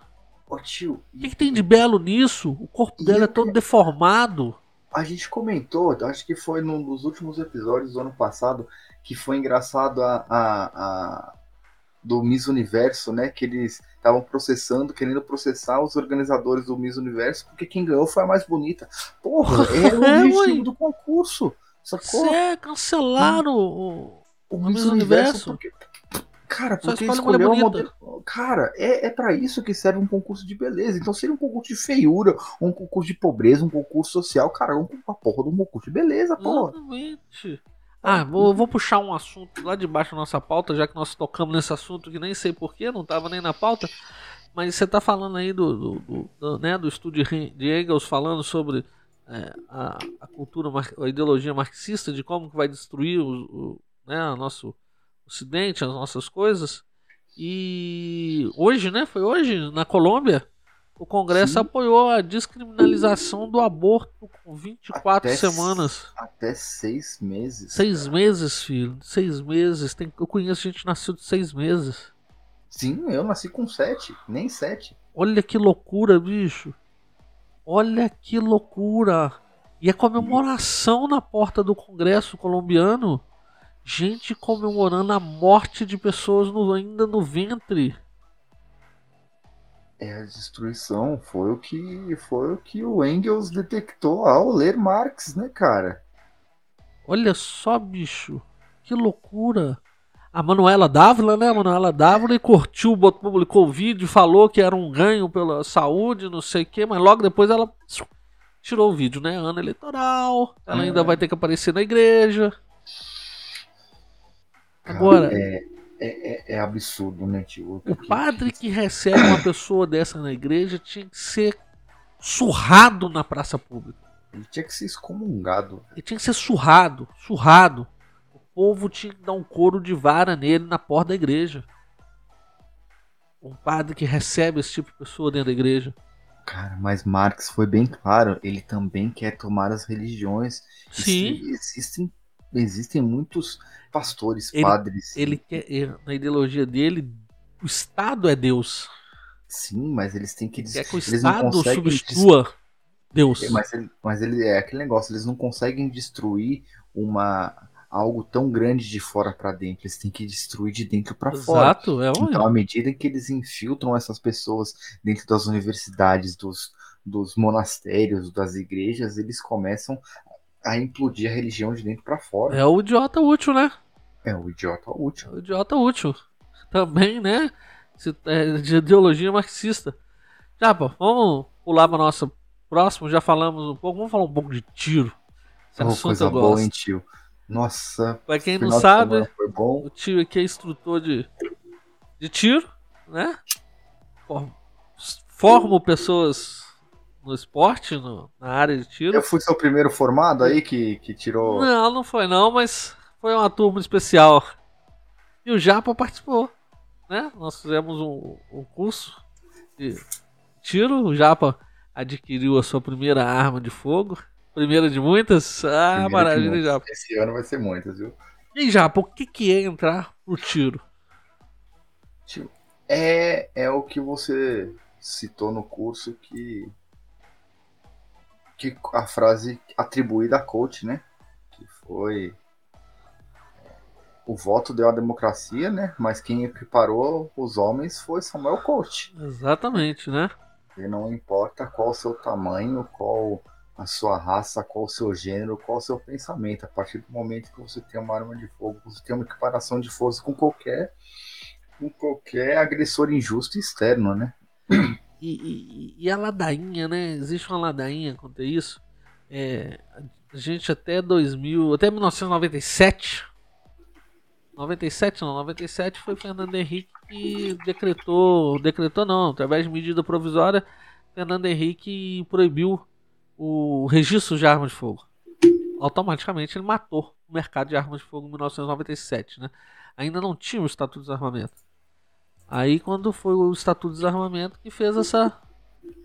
Ô tio. O que, que, tem de belo nisso? O corpo dela é todo deformado. A gente comentou, acho que foi num dos últimos episódios do ano passado, que foi engraçado a, a, a do Miss Universo, né? Que eles estavam processando, querendo processar os organizadores do Miss Universo, porque quem ganhou foi a mais bonita. Porra, era o é, objetivo do concurso. Sacou? É, cancelaram hum. o o Miss Universo. universo porque, cara, porque escolheu uma modelo. Cara, é, é para isso que serve um concurso de beleza. Então seria um concurso de feiura, um concurso de pobreza, um concurso social, cara, um, uma porra de um concurso de beleza, porra. Exatamente. Ah, vou, vou, puxar um assunto lá de baixo da nossa pauta, já que nós tocamos nesse assunto que nem sei porquê, não tava nem na pauta. Mas você tá falando aí do, do, do, do né, do estudo de Engels falando sobre é, a, a, cultura, a ideologia marxista, de como que vai destruir o, o né, o nosso Ocidente, as nossas coisas. E hoje, né? Foi hoje, na Colômbia, o Congresso Sim. apoiou a descriminalização do aborto com 24 Até semanas. Até seis meses. Seis cara. meses, filho. Seis meses. Tem, eu conheço gente que nasceu de seis meses. Sim, eu nasci com sete, nem sete. Olha que loucura, bicho. Olha que loucura. E a comemoração na porta do Congresso colombiano. Gente comemorando a morte de pessoas no- ainda no ventre. É a destruição, foi o que foi o que o Engels detectou ao ler Marx, né, cara? Olha só, bicho. Que loucura. A Manuela Dávila, né? A Manuela Dávila e curtiu, publicou o vídeo, falou que era um ganho pela saúde, não sei o quê, mas logo depois ela tirou o vídeo, né? Ano eleitoral, ela ainda É. vai ter que aparecer na igreja. Cara, Agora- é, é, é- é absurdo, né, tio? O padre que recebe uma pessoa dessa na igreja tinha que ser surrado na praça pública. Ele tinha que ser excomungado. Ele tinha que ser surrado, surrado. O povo tinha que dar um couro de vara nele na porta da igreja. Um padre que recebe esse tipo de pessoa dentro da igreja. Cara, mas Marx foi bem claro, ele também quer tomar as religiões. Sim, Exi- Existem, existem muitos pastores, Ele- padres. ele quer, na ideologia dele, o Estado é Deus. Sim, mas eles têm que. des- Quer que o Estado des- substitua Deus. Mas ele, mas ele é aquele negócio, eles não conseguem destruir uma algo tão grande de fora pra dentro, eles têm que destruir de dentro pra fora. Exato, é Então, à medida que eles infiltram essas pessoas dentro das universidades, dos, dos monastérios, das igrejas, eles começam a implodir a religião de dentro pra fora. é o idiota útil, né? É o idiota útil. O idiota útil. Também, né? É, de ideologia marxista. Já, pô, vamos pular para nossa próxima. Já falamos um pouco. Vamos falar um pouco de tiro. Esse Oh, assunto coisa eu boa, gosto. hein, tio? Nossa, Pra quem não sabe, o tio aqui é instrutor de, de tiro, né? For- Formo pessoas no esporte, no- na área de tiro. Eu fui seu primeiro formado aí que, que tirou. Não, não foi não, mas foi uma turma especial. E o Japa participou, né? Nós fizemos um, um curso de tiro. O Japa adquiriu a sua primeira arma de fogo. Primeira de muitas. Ah, Primeiro de maravilha, muitos. Japa. Esse ano vai ser muitas, viu? E Japa, o que, que é entrar pro tiro? Tio, é, é o que você citou no curso que. Que a frase atribuída a coach, né? Que foi. é, O voto deu a democracia, né? Mas quem equiparou os homens foi Samuel Coach. Exatamente, né? E não importa qual o seu tamanho, qual a sua raça, qual o seu gênero, qual o seu pensamento. A partir do momento que você tem uma arma de fogo, você tem uma equiparação de força com qualquer, com qualquer agressor injusto externo, né? E, e- a ladainha, né? Existe uma ladainha quanto a isso. É, a gente até 2000, até 1997. 97 não, 97 foi Fernando Henrique que decretou, decretou não, através de medida provisória, Fernando Henrique proibiu o registro de armas de fogo. Automaticamente ele matou o mercado de armas de fogo em 1997, né? Ainda não tinha o Estatuto de Desarmamento. Aí quando foi o Estatuto de Desarmamento que fez essa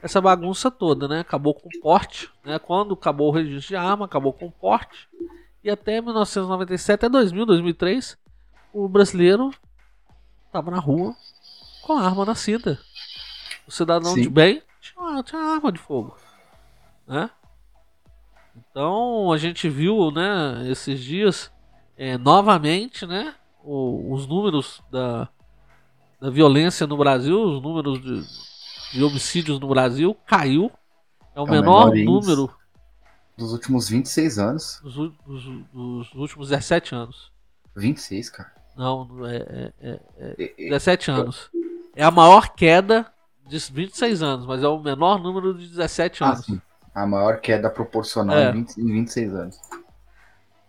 essa bagunça toda, né? Acabou com o porte, né? Quando acabou o registro de arma, acabou com o porte. E até 1997, até 2000, 2003, o brasileiro tava na rua com a arma na cinta. O cidadão Sim. de bem tinha, tinha arma de fogo, né? Então a gente viu, né, esses dias, é, novamente, né, o- os números da, da violência no Brasil, os números de, de homicídios no Brasil caiu. É o É menor menor número Dos últimos 26 anos. dos, dos- dos últimos 17 anos. 26, cara. Não, é, é- é- é E- e- 17 anos. É a maior queda de 26 anos, mas é o menor número de 17 Ah, anos. sim. A maior queda proporcional É. em, 20 em 26 anos.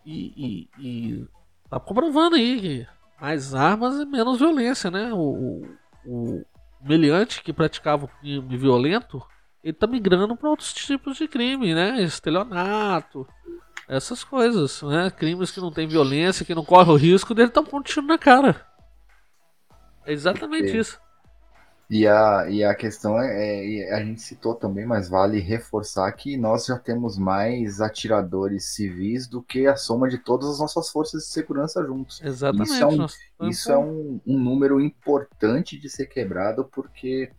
E, e, e tá comprovando aí que mais armas e menos violência, né? O, o, o meliante que praticava o crime violento, ele tá migrando para outros tipos de crime, né? Estelionato, Essas coisas, né? Crimes que não tem violência, que não corre o risco dele tomar um tiro na cara. É exatamente Sim. isso. E a, e a questão é, é- a gente citou também, mas vale reforçar que nós já temos mais atiradores civis do que a soma de todas as nossas forças de segurança juntos. Exatamente. Isso é um- Isso é um, um número importante de ser quebrado porque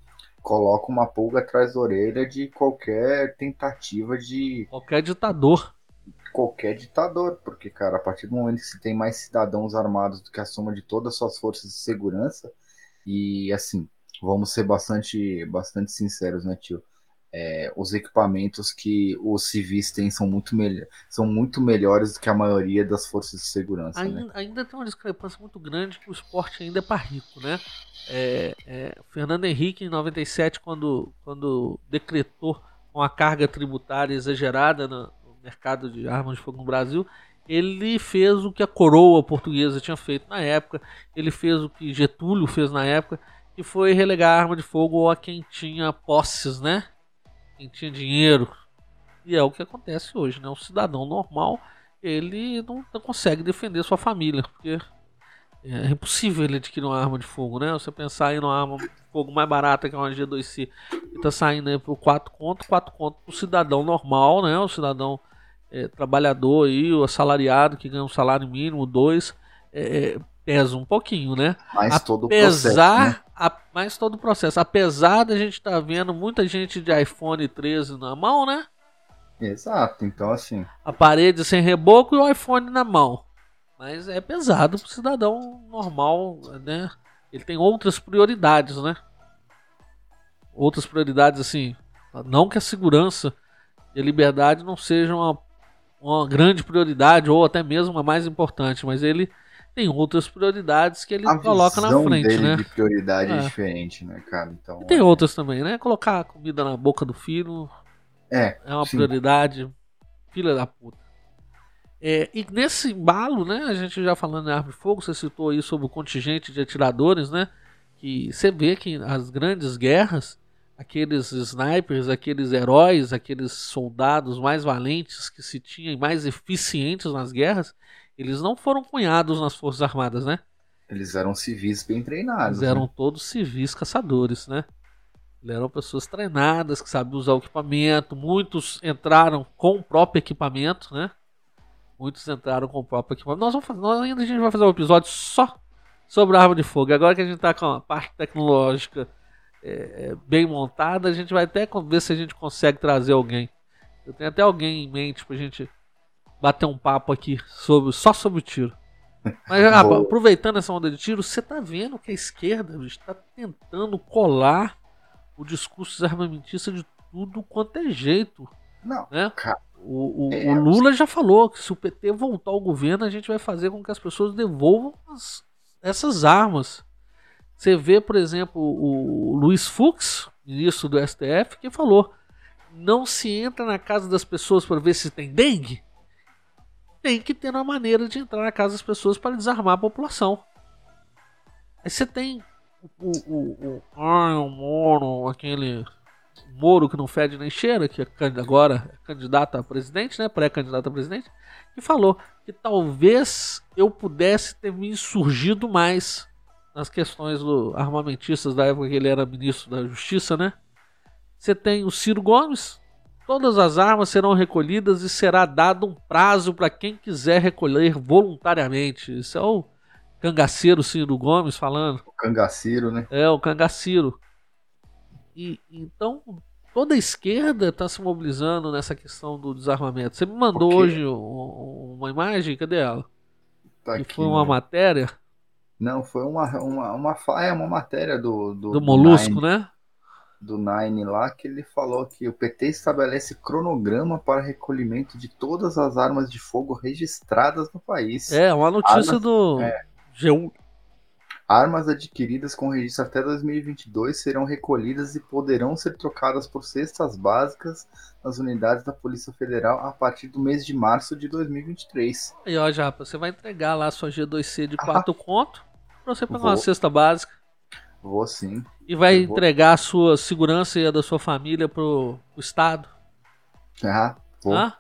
coloca uma pulga atrás da orelha de qualquer tentativa de Qualquer ditador. qualquer ditador, porque, cara, a partir do momento que se tem mais cidadãos armados do que a soma de todas as suas forças de segurança, e assim, vamos ser bastante, bastante sinceros, né, tio? É, os equipamentos que os civis têm são muito, são muito melhores do que a maioria das forças de segurança, né? Ainda, ainda tem uma discrepância muito grande que o esporte ainda é para rico, né? É, é, Fernando Henrique, em 97, quando, quando decretou uma carga tributária exagerada no, no mercado de armas de fogo no Brasil, ele fez o que a coroa portuguesa tinha feito na época, ele fez o que Getúlio fez na época, que foi relegar a arma de fogo a quem tinha posses, né? Quem tinha dinheiro. E é o que acontece hoje, né? Um cidadão normal ele não, não consegue defender sua família, porque é impossível ele adquirir uma arma de fogo, né? Você pensar em uma arma de fogo mais barata que é uma G2C, que tá saindo aí por 4 conto, 4 conto pro cidadão normal, né? O cidadão é, trabalhador aí, o assalariado que ganha um salário mínimo, dois, é, é, pesa um pouquinho, né? Mas todo o processo, Apesar, né? a- mas todo o processo, apesar da gente estar vendo muita gente de iPhone 13 na mão, né? Exato, então assim, a parede sem reboco e o iPhone na mão. Mas é pesado pro cidadão normal, né? Ele tem outras prioridades, né? Outras prioridades, assim. Não que a segurança e a liberdade não sejam uma, uma grande prioridade, ou até mesmo a mais importante, mas ele tem outras prioridades que ele a coloca na frente, dele né? de prioridade é. É. diferente, né, cara? Então, E tem é- outras também, né? Colocar comida na boca do filho É, é uma sim. prioridade. Filha da puta. É, e nesse embalo, né? A gente já falando em arma de fogo, você citou aí sobre o contingente de atiradores, né? Que você vê que as grandes guerras, aqueles snipers, aqueles heróis, aqueles soldados mais valentes que se tinham e mais eficientes nas guerras, eles não foram cunhados nas Forças Armadas, né? eles eram civis bem treinados. Eles eram né? todos civis caçadores, né? Eles eram pessoas treinadas, que sabiam usar o equipamento. Muitos entraram com o próprio equipamento, né? Muitos entraram com o próprio equipamento. Nós vamos fazer, nós ainda a gente vai fazer um episódio só sobre a arma de fogo. Agora que a gente tá com a parte tecnológica é, é, bem montada, a gente vai até ver se a gente consegue trazer alguém. Eu tenho até alguém em mente pra gente bater um papo aqui sobre, só sobre o tiro. Mas ah, aproveitando essa onda de tiro, você tá vendo que a esquerda está tentando colar o discurso armamentista de tudo quanto é jeito, Não, né? Cara, O, o- é, o Lula já falou que se o PT voltar ao governo, a gente vai fazer com que as pessoas devolvam as- essas armas. Você vê, por exemplo, o Luiz Fux, ministro do STF, que falou: não se entra na casa das pessoas para ver se tem dengue. Tem que ter uma maneira de entrar na casa das pessoas para desarmar a população. Aí você tem o, o, o, o Moro, aquele Moro que não fede nem cheira, que é agora é candidato a presidente, né? Pré-candidato a presidente, que falou que talvez eu pudesse ter me insurgido mais nas questões do armamentistas da época que ele era ministro da Justiça, né? Você tem o Ciro Gomes. Todas as armas serão recolhidas e será dado um prazo para quem quiser recolher voluntariamente. Isso é o cangaceiro Ciro Gomes falando. o cangaceiro, né? É, o cangaceiro. E então toda a esquerda está se mobilizando nessa questão do desarmamento. Você me mandou hoje um- uma imagem, cadê ela? Tá que aqui, foi uma né? matéria Não, foi uma, uma, uma, é uma matéria do, do, do Molusco, né? Do Nine lá que ele falou que o PT estabelece cronograma para recolhimento de todas as armas de fogo registradas no país. É, uma notícia Armas- do é. G1. Armas adquiridas com registro até 2022 serão recolhidas e poderão ser trocadas por cestas básicas nas unidades da Polícia Federal a partir do mês de março de 2023. Aí, ó, Japa, você vai entregar lá a sua G2C de Ah. 4 conto pra você pegar Vou. uma cesta básica Vou sim. e vai Eu vou. entregar a sua segurança e a da sua família pro, pro Estado. Ah, vou. Hã?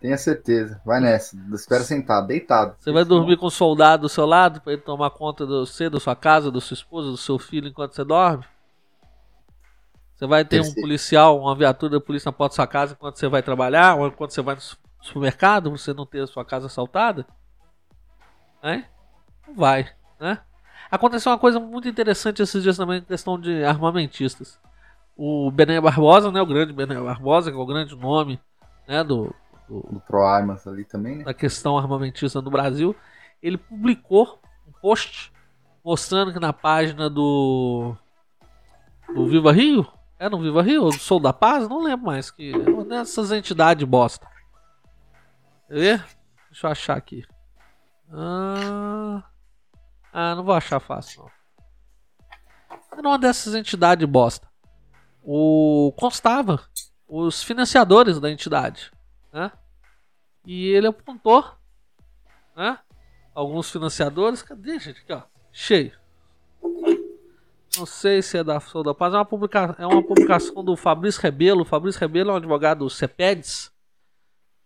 Tenha certeza. Vai nessa. Espera sentado, deitado. Você vai dormir com um soldado do seu lado para ele tomar conta de você, da sua casa, da sua esposa, do seu filho enquanto você dorme? Você vai ter um policial, uma viatura da polícia na porta da sua casa enquanto você vai trabalhar, ou enquanto você vai no supermercado, você não ter a sua casa assaltada? Hein? Não vai, né? Aconteceu uma coisa muito interessante esses dias também, questão de armamentistas. O Bené Barbosa, né, o grande Bené Barbosa, que é o grande nome né, do, do, do ProArmas ali também, né? Da questão armamentista no Brasil. Ele publicou um post mostrando que na página do. do Viva Rio? É no Viva Rio? Do Sou da Paz? Não lembro mais. Que é uma dessas entidades bosta. Quer ver? Deixa eu achar aqui. Ah, ah não vou achar fácil, não. Era uma dessas entidades bosta. O constava os financiadores da entidade, né? E ele apontou, né? Alguns financiadores. Cadê, gente? Aqui, ó. Cheio. Não sei se é da Sou da Paz. É uma, publica... é uma publicação do Fabrício Rebelo. Fabrício Rebelo é um advogado do CEPEDS.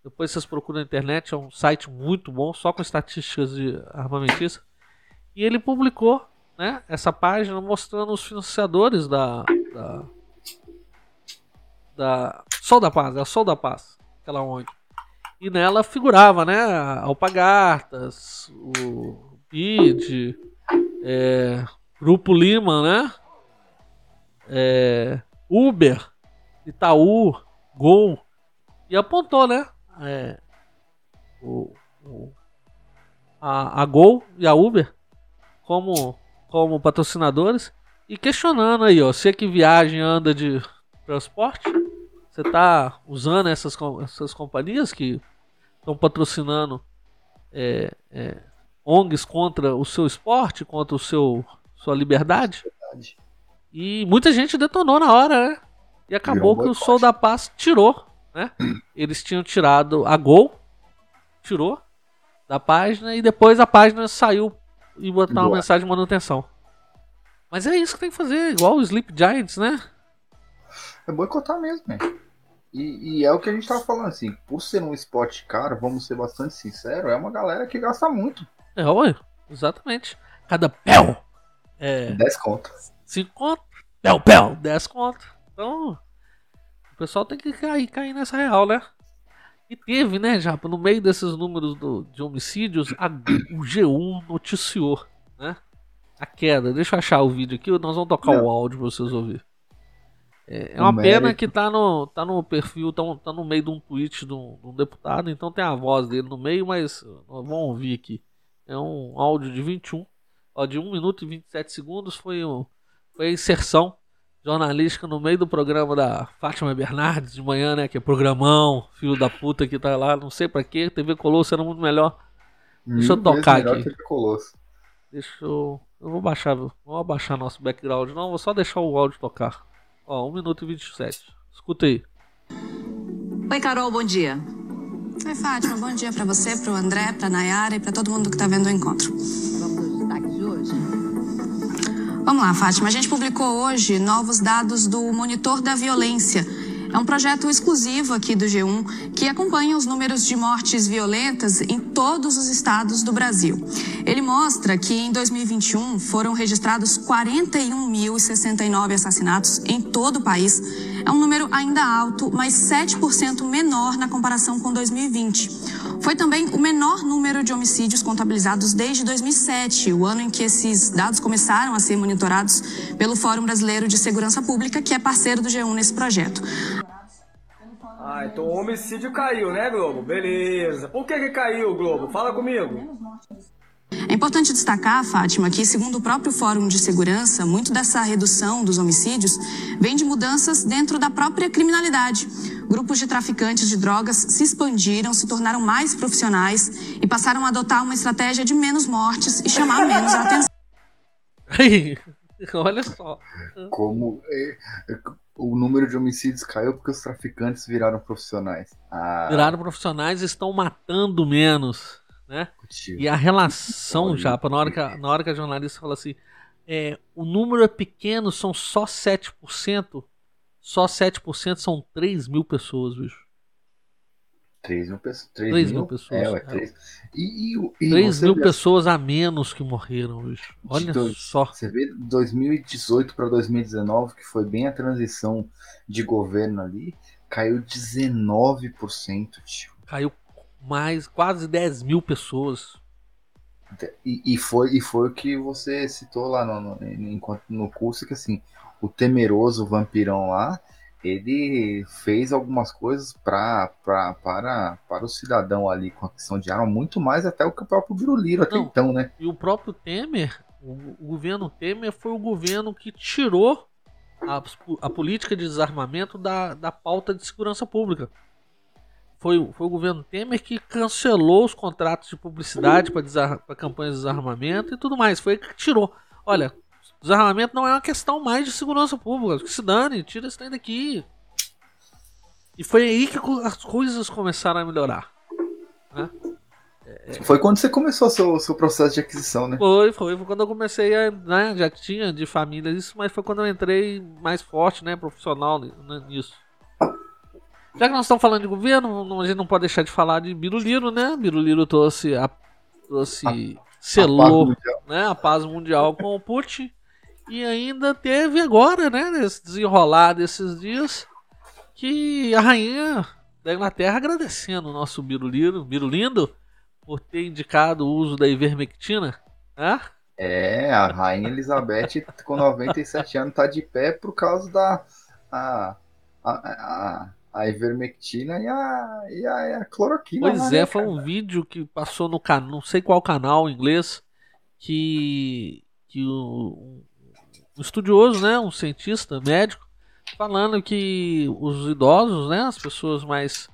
Depois vocês procuram na internet. É um site muito bom, só com estatísticas de armamentista. E ele publicou né, essa página mostrando os financiadores da, da, da Sol da Paz, é a Sol da Paz, aquela onde. E nela figurava, né, Alpagartas, o BID, é, Grupo Lima, né, é, Uber, Itaú, Gol, e apontou, né, é, o, o, a, a Gol e a Uber como, como patrocinadores e questionando aí, ó, é que viagem anda de transporte, você está usando essas, essas companhias que estão patrocinando é, é, ONGs contra o seu esporte, contra o seu sua liberdade. Verdade. E muita gente detonou na hora, né? E acabou que o Sol da Paz tirou, né? Eles tinham tirado a Gol, tirou da página e depois a página saiu e botar uma mensagem de manutenção. Mas é isso que tem que fazer, igual o Sleep Giants, né? É boicotar mesmo, né? E, e, é o que a gente tava falando, assim, por ser um esporte caro, vamos ser bastante sinceros, é uma galera que gasta muito. É, ué, exatamente. Cada pel é. 10 conto. 5 conto, pel, pel, 10 conto. Então, o pessoal tem que cair, cair nessa real, né? E teve, né, já no meio desses números do, de homicídios, a, o G1 noticiou, né? A queda. Deixa eu achar o vídeo aqui, nós vamos tocar Não. o áudio pra vocês ouvirem. É, é uma pena que tá no, tá no perfil, tá, tá no meio de um tweet de um, de um, deputado, então tem a voz dele no meio, mas vamos ouvir aqui. É um áudio de 21, ó, de 1 minuto e 27 segundos, foi, foi a inserção jornalística no meio do programa da Fátima Bernardes de manhã, né? Que é programão, filho da puta que tá lá, não sei pra quê, TV Colosso era muito melhor. Deixa eu tocar aqui. Deixa eu. Eu vou baixar, vou abaixar nosso background, não, vou só deixar o áudio tocar. Ó, 1 minuto e 27. Escuta aí. Oi, Carol, bom dia. Oi, Fátima, bom dia para você, pro André, pra Nayara e para todo mundo que tá vendo o encontro. Vamos aos destaques de hoje? Vamos lá, Fátima. A gente publicou hoje novos dados do Monitor da Violência é um projeto exclusivo aqui do G1 que acompanha os números de mortes violentas em todos os estados do Brasil. Ele mostra que em 2021 foram registrados 41.069 assassinatos em todo o país. É um número ainda alto, mas 7% menor na comparação com 2020. Foi também o menor número de homicídios contabilizados desde 2007, o ano em que esses dados começaram a ser monitorados pelo Fórum Brasileiro de Segurança Pública, que é parceiro do G1 nesse projeto. Ah, então o homicídio caiu, né, Globo? Beleza. Por que, que caiu, Globo? Fala comigo. É importante destacar, Fátima, que, segundo o próprio Fórum de Segurança, muito dessa redução dos homicídios vem de mudanças dentro da própria criminalidade. Grupos de traficantes de drogas se expandiram, se tornaram mais profissionais e passaram a adotar uma estratégia de menos mortes e chamar menos a atenção. Olha só. Como é, o número de homicídios caiu porque os traficantes viraram profissionais. Ah. Viraram profissionais e estão matando menos. Né? E a relação já, na hora, que a, na hora que a jornalista fala assim, é, o número é pequeno, são só 7%, só 7% são 3 mil pessoas, bicho. 3 mil, pessoas. 3 3 mil, mil pessoas, É, ué, é. 3. E, e, o- e 3 você mil vê- pessoas a menos que morreram, bicho. Olha dois- só. Você vê 2018 para 2019, que foi bem a transição de governo ali, caiu 19%, tio. Caiu mais quase 10 mil pessoas. E, e foi, e foi o que você citou lá no, no, enquanto- no curso, que assim, o temeroso vampirão lá, ele fez algumas coisas pra, pra, para, para o cidadão ali com a questão de arma, muito mais até o que o próprio Biruliro até então, né? E o próprio Temer, o, o governo Temer foi o governo que tirou a, a política de desarmamento da, da pauta de segurança pública. Foi, o- foi o governo Temer que cancelou os contratos de publicidade para campanhas de desarmamento e tudo mais. Foi ele que tirou. Olha, desarmamento não é uma questão mais de segurança pública. Que se dane, tira esse trem daqui. E foi aí que as coisas começaram a melhorar. Foi quando você começou o seu, seu processo de aquisição, né? Foi, foi, foi quando eu comecei a, né, já tinha de família isso, mas foi quando eu entrei mais forte, né, profissional né, nisso. Já que nós estamos falando de governo, a gente não pode deixar de falar de Biruliro, né? Biruliro trouxe a trouxe A selou, mundial. né, a paz mundial com o Putin e ainda teve agora, né, nesse desenrolar desses dias que a rainha da Inglaterra agradecendo o nosso Biruliro, Birulindo, por ter indicado o uso da ivermectina, né? É, a Rainha Elizabeth com 97 anos tá de pé por causa da a, a, a, a ivermectina e a, e a, e a cloroquina. Pois lá, é, né, foi um vídeo que passou no canal, não sei qual canal em inglês, que, que o, um estudioso, né, um cientista médico, falando que os idosos, né, as pessoas mais,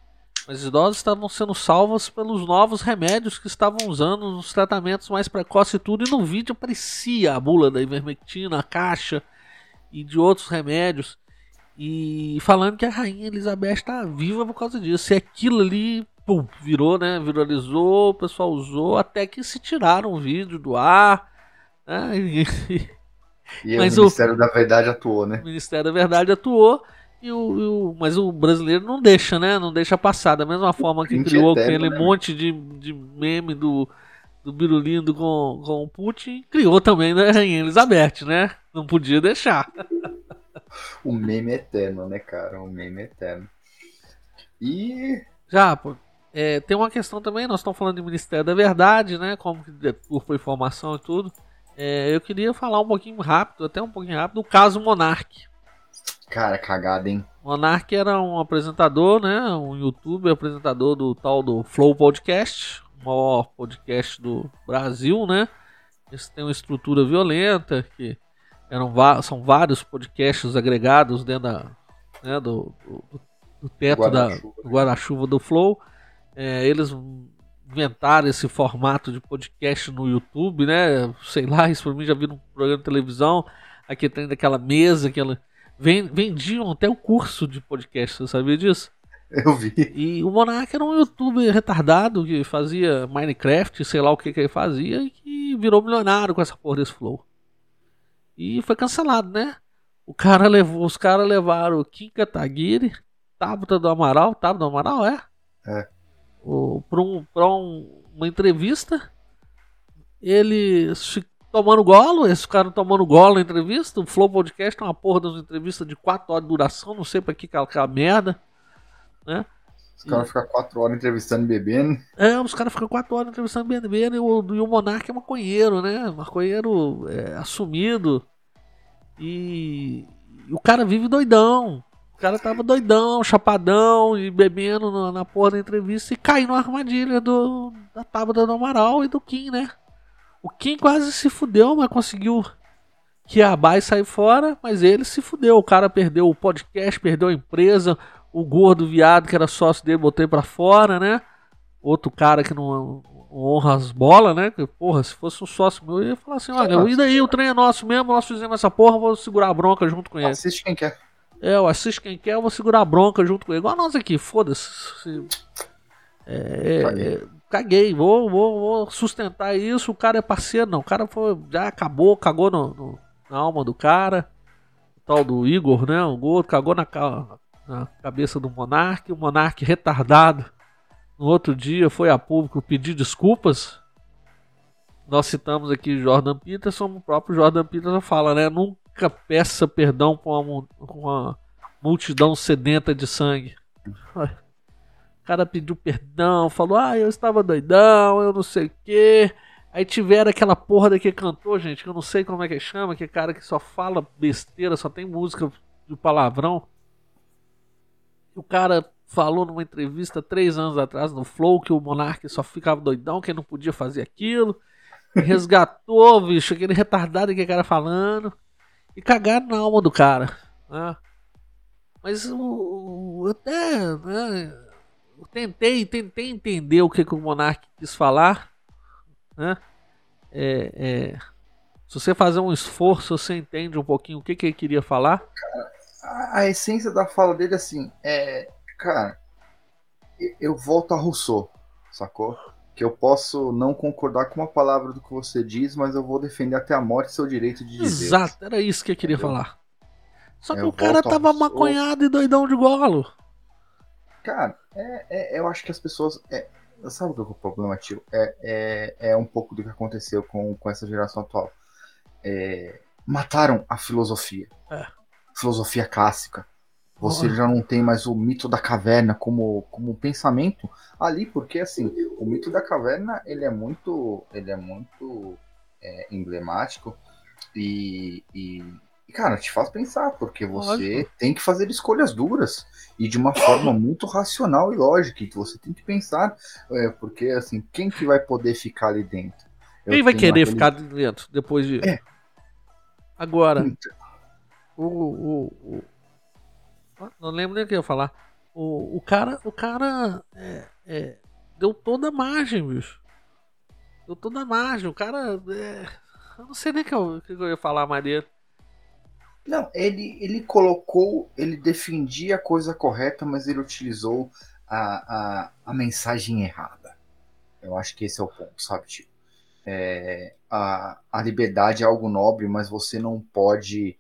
mais idosas estavam sendo salvas pelos novos remédios que estavam usando nos tratamentos mais precoces e tudo, e no vídeo aparecia a bula da ivermectina, a caixa e de outros remédios. E falando que a rainha Elizabeth está viva por causa disso. E aquilo ali, pum, virou, né? Viralizou, o pessoal usou, até que se tiraram o vídeo do ar. Né? E, E mas o o- Ministério da Verdade atuou, né? o Ministério da Verdade atuou. E o, e o- mas o brasileiro não deixa, né? Não deixa passar. Da mesma forma que criou eterno, aquele né? monte de, de meme do, do Birulindo com, com o Putin, criou também da Rainha Elizabeth, né? Não podia deixar. O meme eterno, né, cara? O meme eterno. E Já, pô, é, tem uma questão também, nós estamos falando de Ministério da Verdade, né? Como que por informação e tudo. É, eu queria falar um pouquinho rápido, até um pouquinho rápido, do caso Monark. Cara, cagada, hein? Monark era um apresentador, né? Um youtuber, apresentador do tal do Flow Podcast, o maior podcast do Brasil, né? Esse tem uma estrutura violenta, que eram são vários podcasts agregados dentro da, né, do, do- do teto da, Guarda-chuva, do guarda-chuva do Flow. É, eles inventaram esse formato de podcast no YouTube, né? Sei lá, isso pra mim já vi num programa de televisão. Aqui tem daquela mesa, aquela. Ven- Vendiam até o curso de podcast, você sabia disso? Eu vi. E o Monark era um youtuber retardado que fazia Minecraft, sei lá o que, que ele fazia, e que virou milionário com essa porra desse flow. E foi cancelado, né? O cara levou, os caras levaram o Kim Kataguiri, Tabata do Amaral, Tabata do Amaral, é? É. O, pra um, um- uma entrevista. Eles tomando golo, esse cara tomando golo na entrevista. O Flow Podcast é uma porra de uma entrevista de 4 horas de duração, não sei pra que aquela, aquela merda. Né? Os caras ficam quatro horas entrevistando e bebendo. É, os caras ficam 4 horas entrevistando bem e o, e o Monark é maconheiro, né? Maconheiro é, assumido. E, e o cara vive doidão. O cara tava doidão, chapadão e bebendo na, na porra da entrevista e caiu numa armadilha do, da Tábua do Amaral e do Kim, né? O Kim quase se fudeu, mas conseguiu que a Bai sair fora, mas ele se fudeu. O cara perdeu o podcast, perdeu a empresa, o gordo viado que era sócio dele, botei pra fora, né? Outro cara que não honra as bolas, né? Que, porra, se fosse um sócio meu, eu ia falar assim: olha, e daí o trem é nosso mesmo, nós fizemos essa porra, vou segurar a bronca junto com ele. Assiste quem quer. É, eu assisto quem quer, eu vou segurar a bronca junto com ele. Igual nós aqui, foda-se. Se- É, é, Caguei. é, caguei, vou, vou, vou sustentar isso. O cara é parceiro, não. O cara foi, já acabou, cagou no, no- na alma do cara. O tal do Igor, né? O gordo cagou na, na cabeça do Monark. O Monark retardado no outro dia foi a público pedir desculpas. Nós citamos aqui Jordan Peterson, o próprio Jordan Peterson fala, né? Nunca peça perdão com uma, multidão sedenta de sangue. O cara pediu perdão, falou, ah, eu estava doidão, eu não sei o quê. Aí tiveram aquela porra daquele cantor, gente, que eu não sei como é que chama, que é cara que só fala besteira, só tem música de palavrão. O cara falou numa entrevista três anos atrás no Flow que o Monark só ficava doidão, que ele não podia fazer aquilo. Resgatou, bicho, aquele retardado que o cara falando. E cagaram na alma do cara. Né? Mas o, até. Né, eu tentei, tentei entender o que, que o Monark quis falar. Né? É, é, se você fazer um esforço, você entende um pouquinho o que, que ele queria falar. A, a essência da fala dele, assim, é. Cara, eu volto a Rousseau, sacou? Que eu posso não concordar com uma palavra do que você diz, mas eu vou defender até a morte seu direito de dizer. Exato, era isso que eu queria Entendeu? falar. Só que eu o cara tava maconhado e doidão de golo. Cara, é, é, eu acho que as pessoas. É, sabe o que é o problema, tio? É, é, é um pouco do que aconteceu com, com essa geração atual. É, mataram a filosofia. É. Filosofia clássica. Você já não tem mais o mito da caverna como, como pensamento ali, porque assim, o mito da caverna ele é muito, ele é muito é, emblemático e, e cara, te faz pensar, porque você Lógico. tem que fazer escolhas duras e de uma forma muito racional e lógica. Que você tem que pensar, é, porque assim, quem que vai poder ficar ali dentro? Eu quem vai querer ficar dentro depois de. É. Agora, então. o, o, o, não lembro nem o que eu ia falar. O, o cara, o cara é, é, deu toda a margem, bicho. Deu toda a margem. O cara. É, eu não sei nem o que, eu, que eu ia falar mais. Não, ele, ele colocou, ele defendia a coisa correta, mas ele utilizou a, a, a mensagem errada. Eu acho que esse é o ponto, sabe, tio? É, a, a liberdade é algo nobre, mas você não pode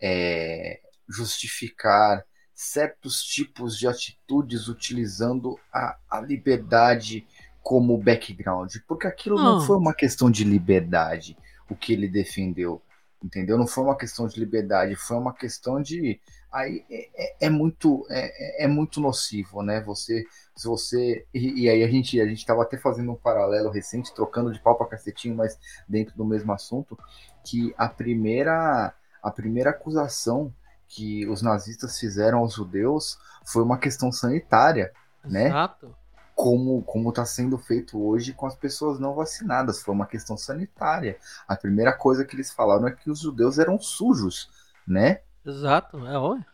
é, justificar certos tipos de atitudes utilizando a, a liberdade como background, porque aquilo não. não foi uma questão de liberdade o que ele defendeu entendeu? Não foi uma questão de liberdade, foi uma questão de aí é, é, é muito é, é, muito nocivo, né? Você se você e, e, aí a gente a gente estava até fazendo um paralelo recente, trocando de pau para cacetinho, mas dentro do mesmo assunto, que a primeira a primeira acusação que os nazistas fizeram aos judeus foi uma questão sanitária, né? Exato. como como está sendo feito hoje com as pessoas não vacinadas. Foi uma questão sanitária. A primeira coisa que eles falaram é que os judeus eram sujos, né? Exato, é óbvio.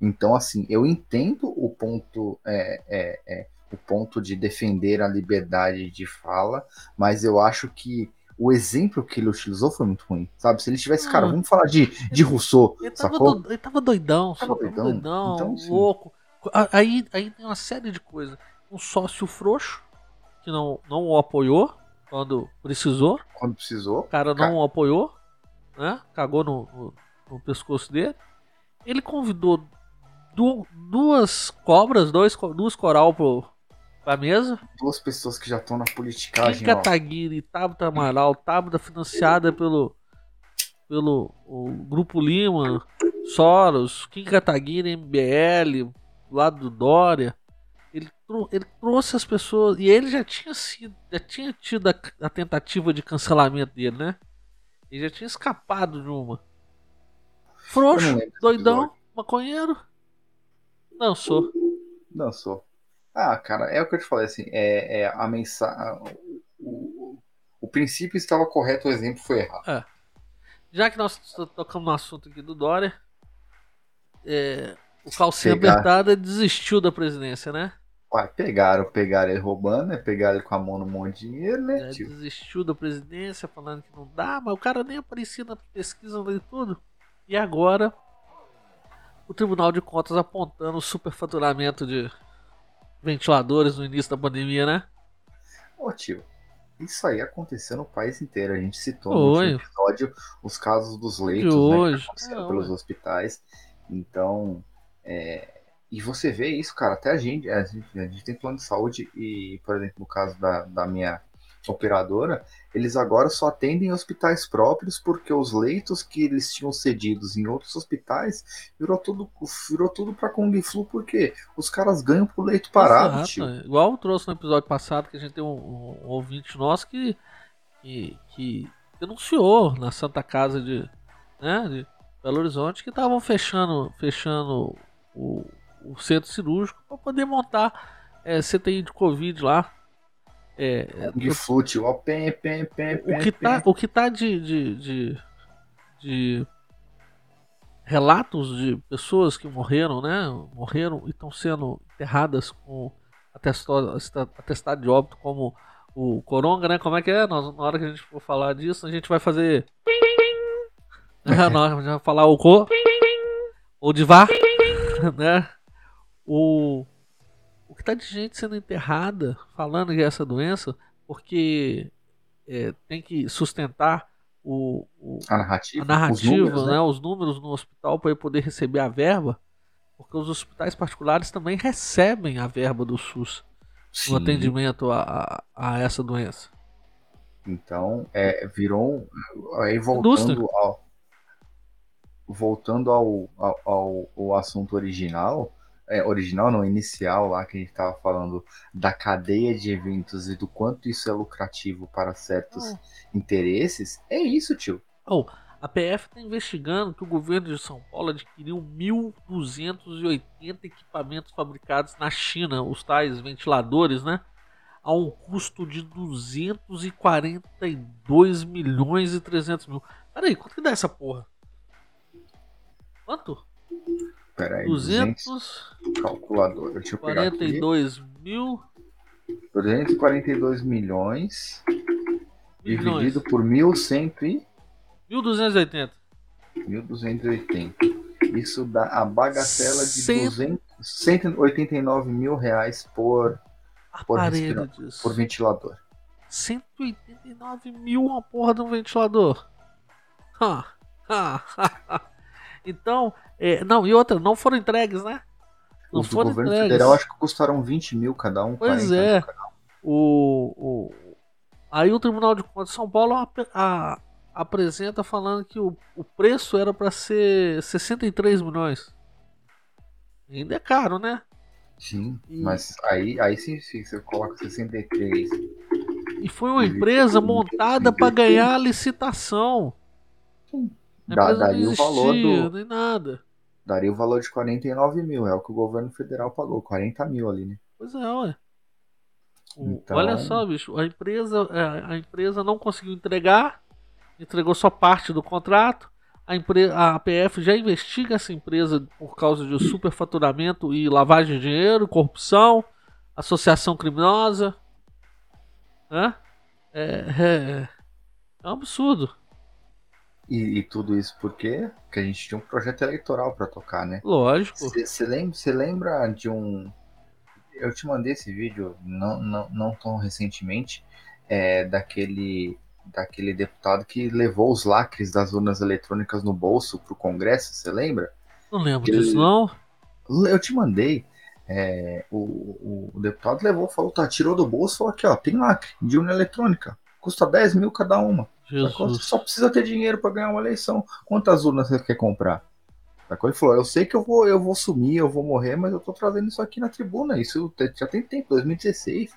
Então, assim, eu entendo o ponto é, é, é, o ponto de defender a liberdade de fala, mas eu acho que o exemplo que ele utilizou foi muito ruim, sabe? Se ele tivesse, ah, cara, vamos falar de, de Rousseau, ele tava sacou? Do, ele tava doidão, tava doidão, doidão então, louco. Aí, aí tem uma série de coisas um sócio frouxo que não, não o apoiou quando precisou. Quando precisou. O cara não o apoiou, né? Cagou no, no, no pescoço dele. Ele convidou du duas cobras, dois, duas coral pro, pra mesa. Duas pessoas que já estão na politicagem. Kim Kataguiri, Tabata Amaral, Tabata financiada pelo, pelo o Grupo Lima, Soros, Kim Kataguiri, MBL, lado do Dória ele, ele trouxe as pessoas. E ele já tinha sido. Já tinha tido a, a, tentativa de cancelamento dele, né? Ele já tinha escapado de uma. Frouxo, doidão, maconheiro. Não sou. Não sou. Ah, cara, é o que eu te falei, assim, é, é a mensagem. O, o, princípio estava correto, o exemplo foi errado. É. Já que nós tocamos no assunto aqui do Dória, é, o Calcinha Apertada desistiu da presidência, né? Ué, pegaram, pegaram ele roubando, né? Pegaram ele com a mão no monte de dinheiro, né? Já desistiu da presidência, falando que não dá, mas o cara nem aparecia na pesquisa e tudo. E agora, o Tribunal de Contas apontando o superfaturamento de ventiladores no início da pandemia, né? Ô tio, isso aí aconteceu no país inteiro. A gente citou no episódio os casos dos leitos, de né? Hoje. Que é, pelos hospitais. Então, é, e você vê isso, cara, até a gente, a gente, a gente tem plano de saúde e, por exemplo, no caso da, da minha operadora, eles agora só atendem hospitais próprios porque os leitos que eles tinham cedidos em outros hospitais virou tudo, virou tudo para Kung Flu porque os caras ganham por leito parado. Exato. Tio. Igual trouxe no episódio passado que a gente tem um, um- um ouvinte nosso que, que, que denunciou na Santa Casa de, né, de Belo Horizonte que estavam fechando, fechando o, o centro cirúrgico para poder montar é, CTI de Covid lá. É, é, Kung Flu, tio, ó, pem, pem, pem, o que tá, o que tá de, de, de, de relatos de pessoas que morreram, né? Morreram e estão sendo enterradas com atestado, atestado de óbito como o Coronga, né? Como é que é? Nós, na hora que a gente for falar disso, a gente vai fazer. É, nós a gente vai falar o Co. O Divar, né? O, tá de gente sendo enterrada falando que é essa doença, porque é, tem que sustentar o, o- A narrativa, a narrativa, os números, né, os números no hospital para poder receber a verba, porque os hospitais particulares também recebem a verba do SUS Sim. no atendimento a, a, a essa doença. Então, é, virou. Aí voltando ao. Voltando ao, ao, ao- ao assunto original, é, original não, inicial lá que a gente estava falando da cadeia de eventos e do quanto isso é lucrativo para certos Oh. interesses, é isso, tio. Oh, a PF está investigando que o governo de São Paulo adquiriu 1.280 equipamentos fabricados na China, os tais ventiladores, né? A um custo de 242 milhões e 300 mil. Peraí, quanto que dá essa porra? Quanto? Pera aí, 200 242 calculadora. Deixa eu pegar aqui. mil 242 milhões milhões. dividido por 1.100 e 1.280. 1.280. Isso dá a bagatela de Cento- 200, 189 mil reais por, Por Aparelho respira- disso. por ventilador. 189 mil uma porra de um ventilador. Ha, ha, ha, ha. Então, é, não, e outra, não foram entregues, né? Não Os do foram governo entregues. federal acho que custaram 20 mil cada um. Pois 40 é. O, o, aí o Tribunal de Contas de São Paulo ap- a- apresenta falando que o, o preço era para ser 63 milhões. Ainda é caro, né? Sim, E- mas aí, aí sim, sim, você coloca 63. E foi uma empresa montada para ganhar a licitação. A Dá- empresa não daria o valor do- nem nada. Daria o valor de 49 mil, é o que o governo federal pagou, 40 mil ali, né? Pois é, ué. Então- Olha só, bicho, a empresa, é, a empresa não conseguiu entregar, entregou só parte do contrato. A, empre- a APF já investiga essa empresa por causa de superfaturamento e lavagem de dinheiro, corrupção, associação criminosa. Né? É, é, é um absurdo. E, e tudo isso? Porque a gente tinha um projeto eleitoral para tocar, né? Lógico. Você lembra, lembra de um. Eu te mandei esse vídeo não, não, não tão recentemente, é, daquele, daquele deputado que levou os lacres das urnas eletrônicas no bolso pro Congresso, você lembra? Não lembro Ele- disso, não. Eu te mandei. é, o, o, o deputado levou, falou, tá, tirou do bolso, falou aqui, ó, tem lacre de urna eletrônica. Custa 10 mil cada uma. Você só precisa ter dinheiro para ganhar uma eleição. Quantas urnas você quer comprar? Sacou? Ele falou: Eu sei que eu vou, eu vou sumir, eu vou morrer, mas eu tô trazendo isso aqui na tribuna. Isso já tem tempo, 2016.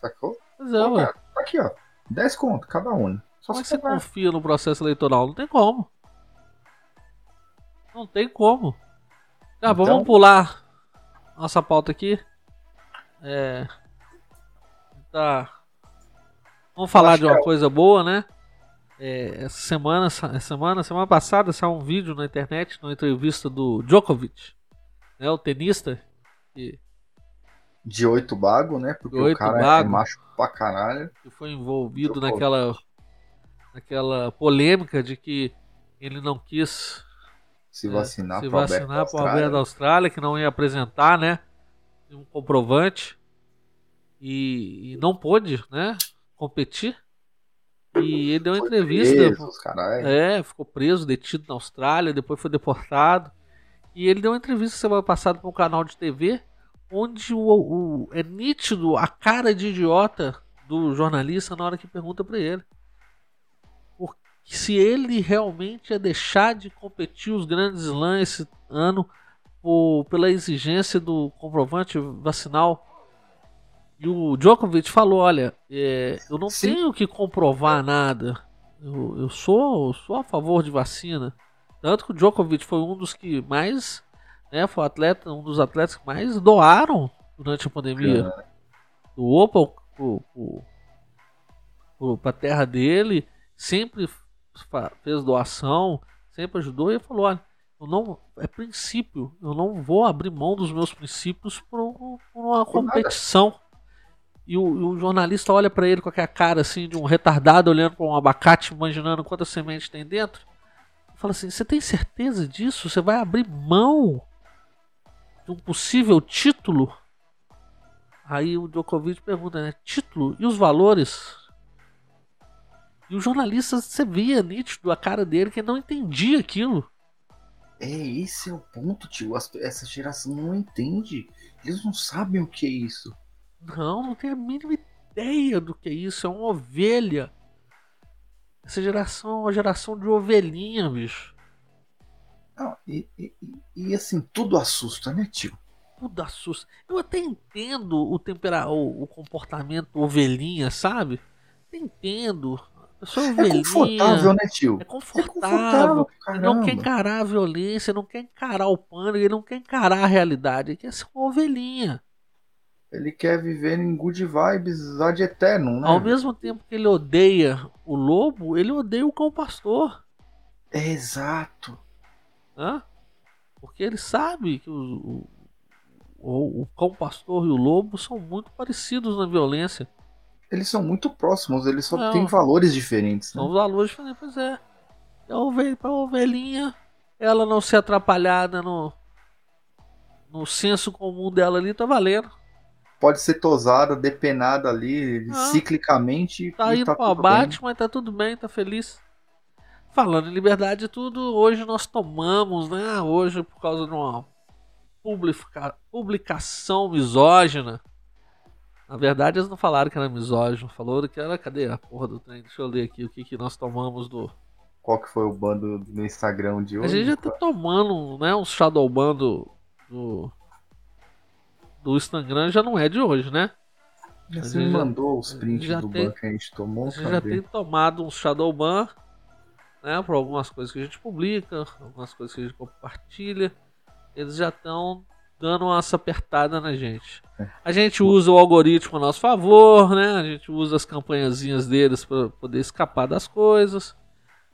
Sacou? Pois é, Pô, cara, tá aqui, ó. 10 conto cada urna. Só Como é você confia no processo eleitoral? Não tem como. Não tem como. Tá, Então- vamos pular nossa pauta aqui. É. Tá. Vamos falar de uma é- coisa boa, né? É, essa semana, essa semana, semana passada, saiu um vídeo na internet, numa entrevista do Djokovic, né, o tenista, que, De 8 bago, né? Porque oito o cara é bago. macho pra caralho. que foi envolvido Djokovic. naquela, naquela polêmica de que ele não quis Se É, vacinar vacinar para. Alberto da Austrália, que não ia apresentar, né? Um comprovante. E, e não pôde, né? Competir. E ele deu uma entrevista. preso. É, ficou preso, detido na Austrália, depois foi deportado. E ele deu uma entrevista semana passada para um canal de TV, onde o, o- é nítido a cara de idiota do jornalista na hora que pergunta para ele. Porque se ele realmente ia deixar de competir os grandes slams esse ano por- pela exigência do comprovante vacinal. E o Djokovic falou: Olha, é, eu não Sim. tenho que comprovar nada. Eu, eu sou, eu sou a favor de vacina. Tanto que o Djokovic foi um dos que mais, né, foi atleta, um dos atletas que mais doaram durante a pandemia. Doou pro, pro, pro, pro, pra terra dele, sempre fez doação, sempre ajudou e falou: olha, eu não, é princípio, eu não vou abrir mão dos meus princípios por, por uma Por nada. E o, o jornalista olha pra ele com aquela cara assim de um retardado olhando pra um abacate, imaginando quantas sementes tem dentro. Fala assim: Você tem certeza disso? Você vai abrir mão de um possível título? Aí o Djokovic pergunta, né? Título e os valores? E o jornalista, você via nítido a cara dele que não entendia aquilo. É, esse é o ponto, tio. Essa geração não entende. Eles não sabem o que é isso. Não, não tem a mínima ideia do que é isso. É uma ovelha. Essa geração é uma geração de ovelhinha, bicho. Não, e, e- e- assim, tudo assusta, né, tio? Tudo assusta. Eu até entendo o, tempera o, o comportamento ovelhinha, sabe? Até entendo. A pessoa é É ovelhinha. confortável, né, tio? É É confortável. confortável, Ele não quer encarar a violência, não quer encarar o pânico, ele não quer encarar a realidade. Ele quer ser uma ovelhinha. Ele quer viver em good vibes ad eterno, né? Ao mesmo tempo que ele odeia o lobo, ele odeia o cão pastor. É exato. Hã? Porque ele sabe que o, o, o, cão pastor e o lobo são muito parecidos na violência. Eles são muito próximos, eles só Não. têm valores diferentes, né? São valores diferentes. Pois é. É a ovelha, pra ovelhinha, ela não ser atrapalhada no, no senso comum dela ali, tá valendo. Pode ser tosada, depenada ali, Ah. ciclicamente. Tá indo tá tudo abate, mas tá tudo bem, tá feliz. Falando em liberdade e tudo, hoje nós tomamos, né? Hoje, por causa de uma publica- publicação misógina. Na verdade, eles não falaram que era misógino, falaram que era. Cadê a porra do trem? Deixa eu ler aqui o que, que nós tomamos do. Qual que foi o bando no Instagram de A hoje? gente já tá tomando, né? Um Shadowban do. do do Instagram já não é de hoje, né? Você a me mandou os prints do tem- ban que a gente tomou, A gente já tem tomado um Shadowban, né? Por algumas coisas que a gente publica, algumas coisas que a gente compartilha. Eles já estão dando uma apertada na gente. É. A gente usa o algoritmo a nosso favor, né? A gente usa as campanhazinhas deles para poder escapar das coisas.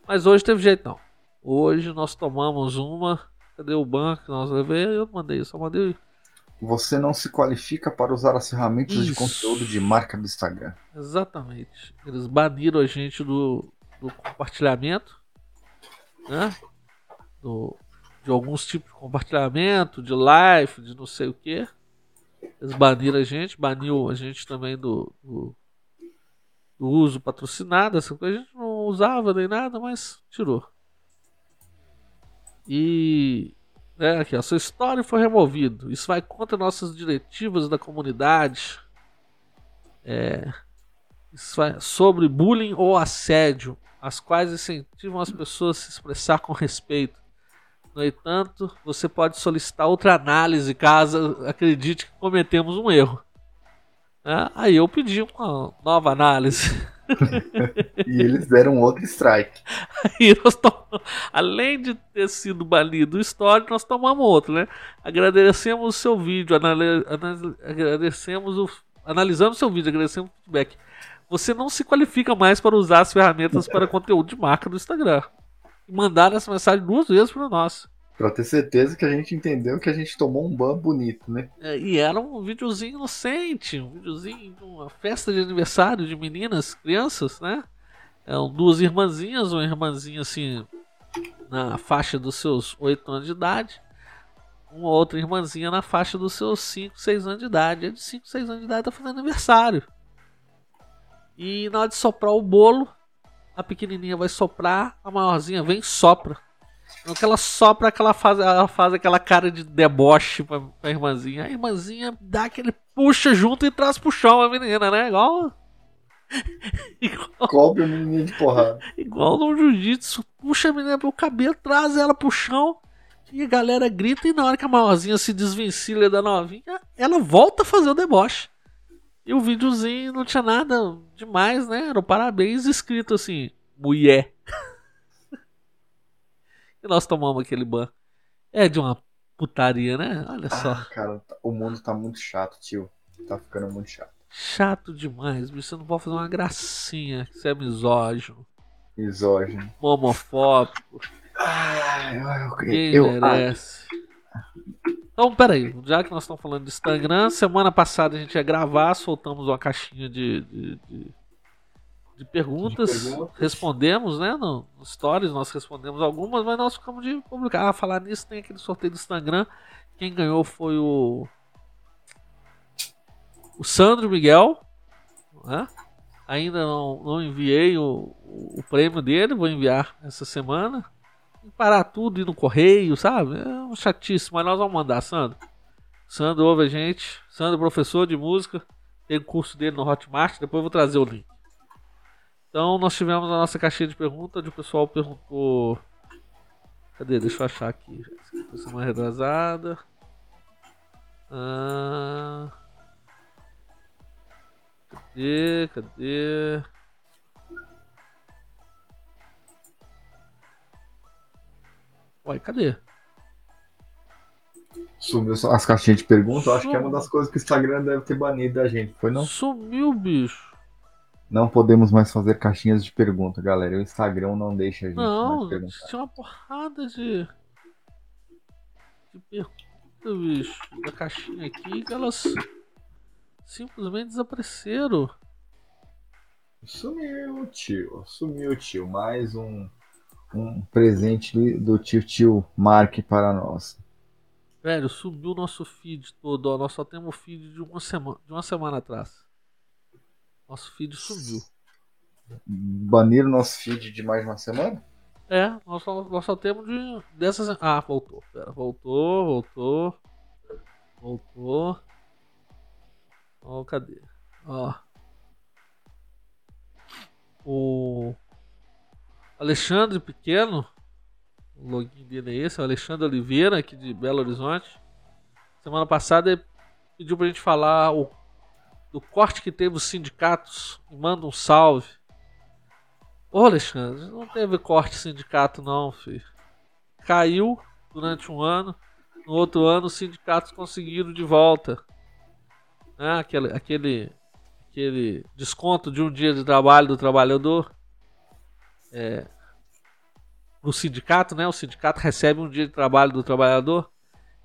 Mas hoje teve jeito não. Hoje nós tomamos uma. Cadê o banco que nós levei? Eu mandei, eu só mandei. Você não se qualifica para usar as ferramentas de Isso. conteúdo de marca do Instagram. Exatamente. Eles baniram a gente do, do compartilhamento, né? Do, de alguns tipos de compartilhamento, de live, de não sei o que. Eles baniram a gente, baniu a gente também do, do, do uso patrocinado, essa coisa a gente não usava nem nada, mas tirou. E é, aqui, a sua história foi removido. Isso vai contra nossas diretivas da comunidade. É, vai- sobre bullying ou assédio, as quais incentivam as pessoas a se expressar com respeito. No entanto, você pode solicitar outra análise caso acredite que cometemos um erro. É, aí eu pedi uma nova análise. E eles deram outro strike. E nós tomamos, além de ter sido banido o story, nós tomamos outro, né? Agradecemos o seu vídeo, anali- agradecemos o, analisando o seu vídeo, agradecemos o feedback. Você não se qualifica mais para usar as ferramentas para conteúdo de marca do Instagram. E mandaram essa mensagem duas vezes para nós. Pra ter certeza que a gente entendeu que a gente tomou um ban bonito, né? É, E era um videozinho inocente, um videozinho de uma festa de aniversário de meninas, crianças, né? Eram duas irmãzinhas, uma irmãzinha assim, na faixa dos seus 8 anos de idade, uma outra irmãzinha na faixa dos seus 5, 6 anos de idade. A de 5, 6 anos de idade tá fazendo aniversário. E na hora de soprar o bolo, a pequenininha vai soprar, a maiorzinha vem e sopra. Não que ela sopra que ela faz, ela faz aquela cara de deboche pra, pra irmãzinha. A irmãzinha dá aquele puxa junto e traz pro chão a menina, né? Igual. igual, Cobre o menino de porrada. igual no jiu-jitsu. Puxa a menina pelo cabelo, traz ela pro chão. E a galera grita. E na hora que a maiorzinha se desvencilha da novinha, ela volta a fazer o deboche. E o videozinho não tinha nada demais, né? Era o parabéns escrito assim: mulher. e nós tomamos aquele ban. É de uma putaria, né? Olha só. Ah, cara, tá- o mundo tá muito chato, tio. Tá ficando muito chato. Chato demais, bicho. Você não pode fazer uma gracinha. Você é misógino, Misógino. homofóbico. Ai, eu, eu, ah, merece? Então, peraí, já que nós estamos falando de Instagram, semana passada a gente ia gravar, soltamos uma caixinha de, de, de- de perguntas, De perguntas. respondemos, né? No, no Stories nós respondemos algumas, mas nós ficamos de publicar. Ah, falar nisso, tem aquele sorteio do Instagram. Quem ganhou foi o. O Sandro Miguel. Né? Ainda não, não enviei o, o, prêmio dele, vou enviar essa semana tem que parar tudo e ir no correio, sabe? É um chatíssimo, mas nós vamos mandar, Sandro. Sandro ouve a gente. Sandro, é professor de música. Tem o curso dele no Hotmart. Depois eu vou trazer o link. Então, nós tivemos a nossa caixinha de perguntas. onde o pessoal perguntou. Cadê? Deixa eu achar aqui. Foi semana retrasada. Ah... Cadê? Cadê? Uai, cadê? Sumiu as caixinhas de perguntas. Acho que é uma das coisas que o Instagram deve ter banido da gente. Foi não? Sumiu, bicho. Não podemos mais fazer caixinhas de pergunta, galera. O Instagram não deixa a gente Não, mais perguntar. tinha uma porrada de. de perguntas, bicho. Da caixinha aqui que elas simplesmente desapareceram. Sumiu, tio. Sumiu, tio. Mais um, um presente do, do tio tio Mark para nós. Velho, sumiu o nosso feed todo, ó. Nós só temos o feed de uma semana, de uma semana atrás. Nosso feed sumiu. Baniram nosso feed de mais uma semana? É, nós só, nós só temos de. Dessas. Ah, voltou. Pera, voltou, voltou. Voltou. Ó, cadê? Ó. O. Alexandre Pequeno. O login dele é esse, o Alexandre Oliveira, aqui de Belo Horizonte. Semana passada ele pediu pra gente falar o, do corte que teve os sindicatos. Manda um salve. Ô Alexandre, não teve corte sindicato não, filho. Caiu durante um ano. No outro ano os sindicatos conseguiram de volta. Né? Aquele, aquele, aquele desconto de um dia de trabalho do trabalhador. É, no sindicato, né? O sindicato recebe um dia de trabalho do trabalhador.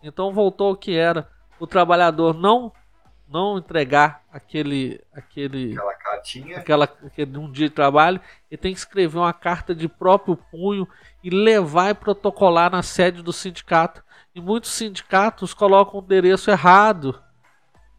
Então voltou o que era. O trabalhador não não entregar aquele aquele Aquela cartinha. aquela aquele um dia de trabalho e tem que escrever uma carta de próprio punho e levar e protocolar na sede do sindicato. E muitos sindicatos colocam o endereço errado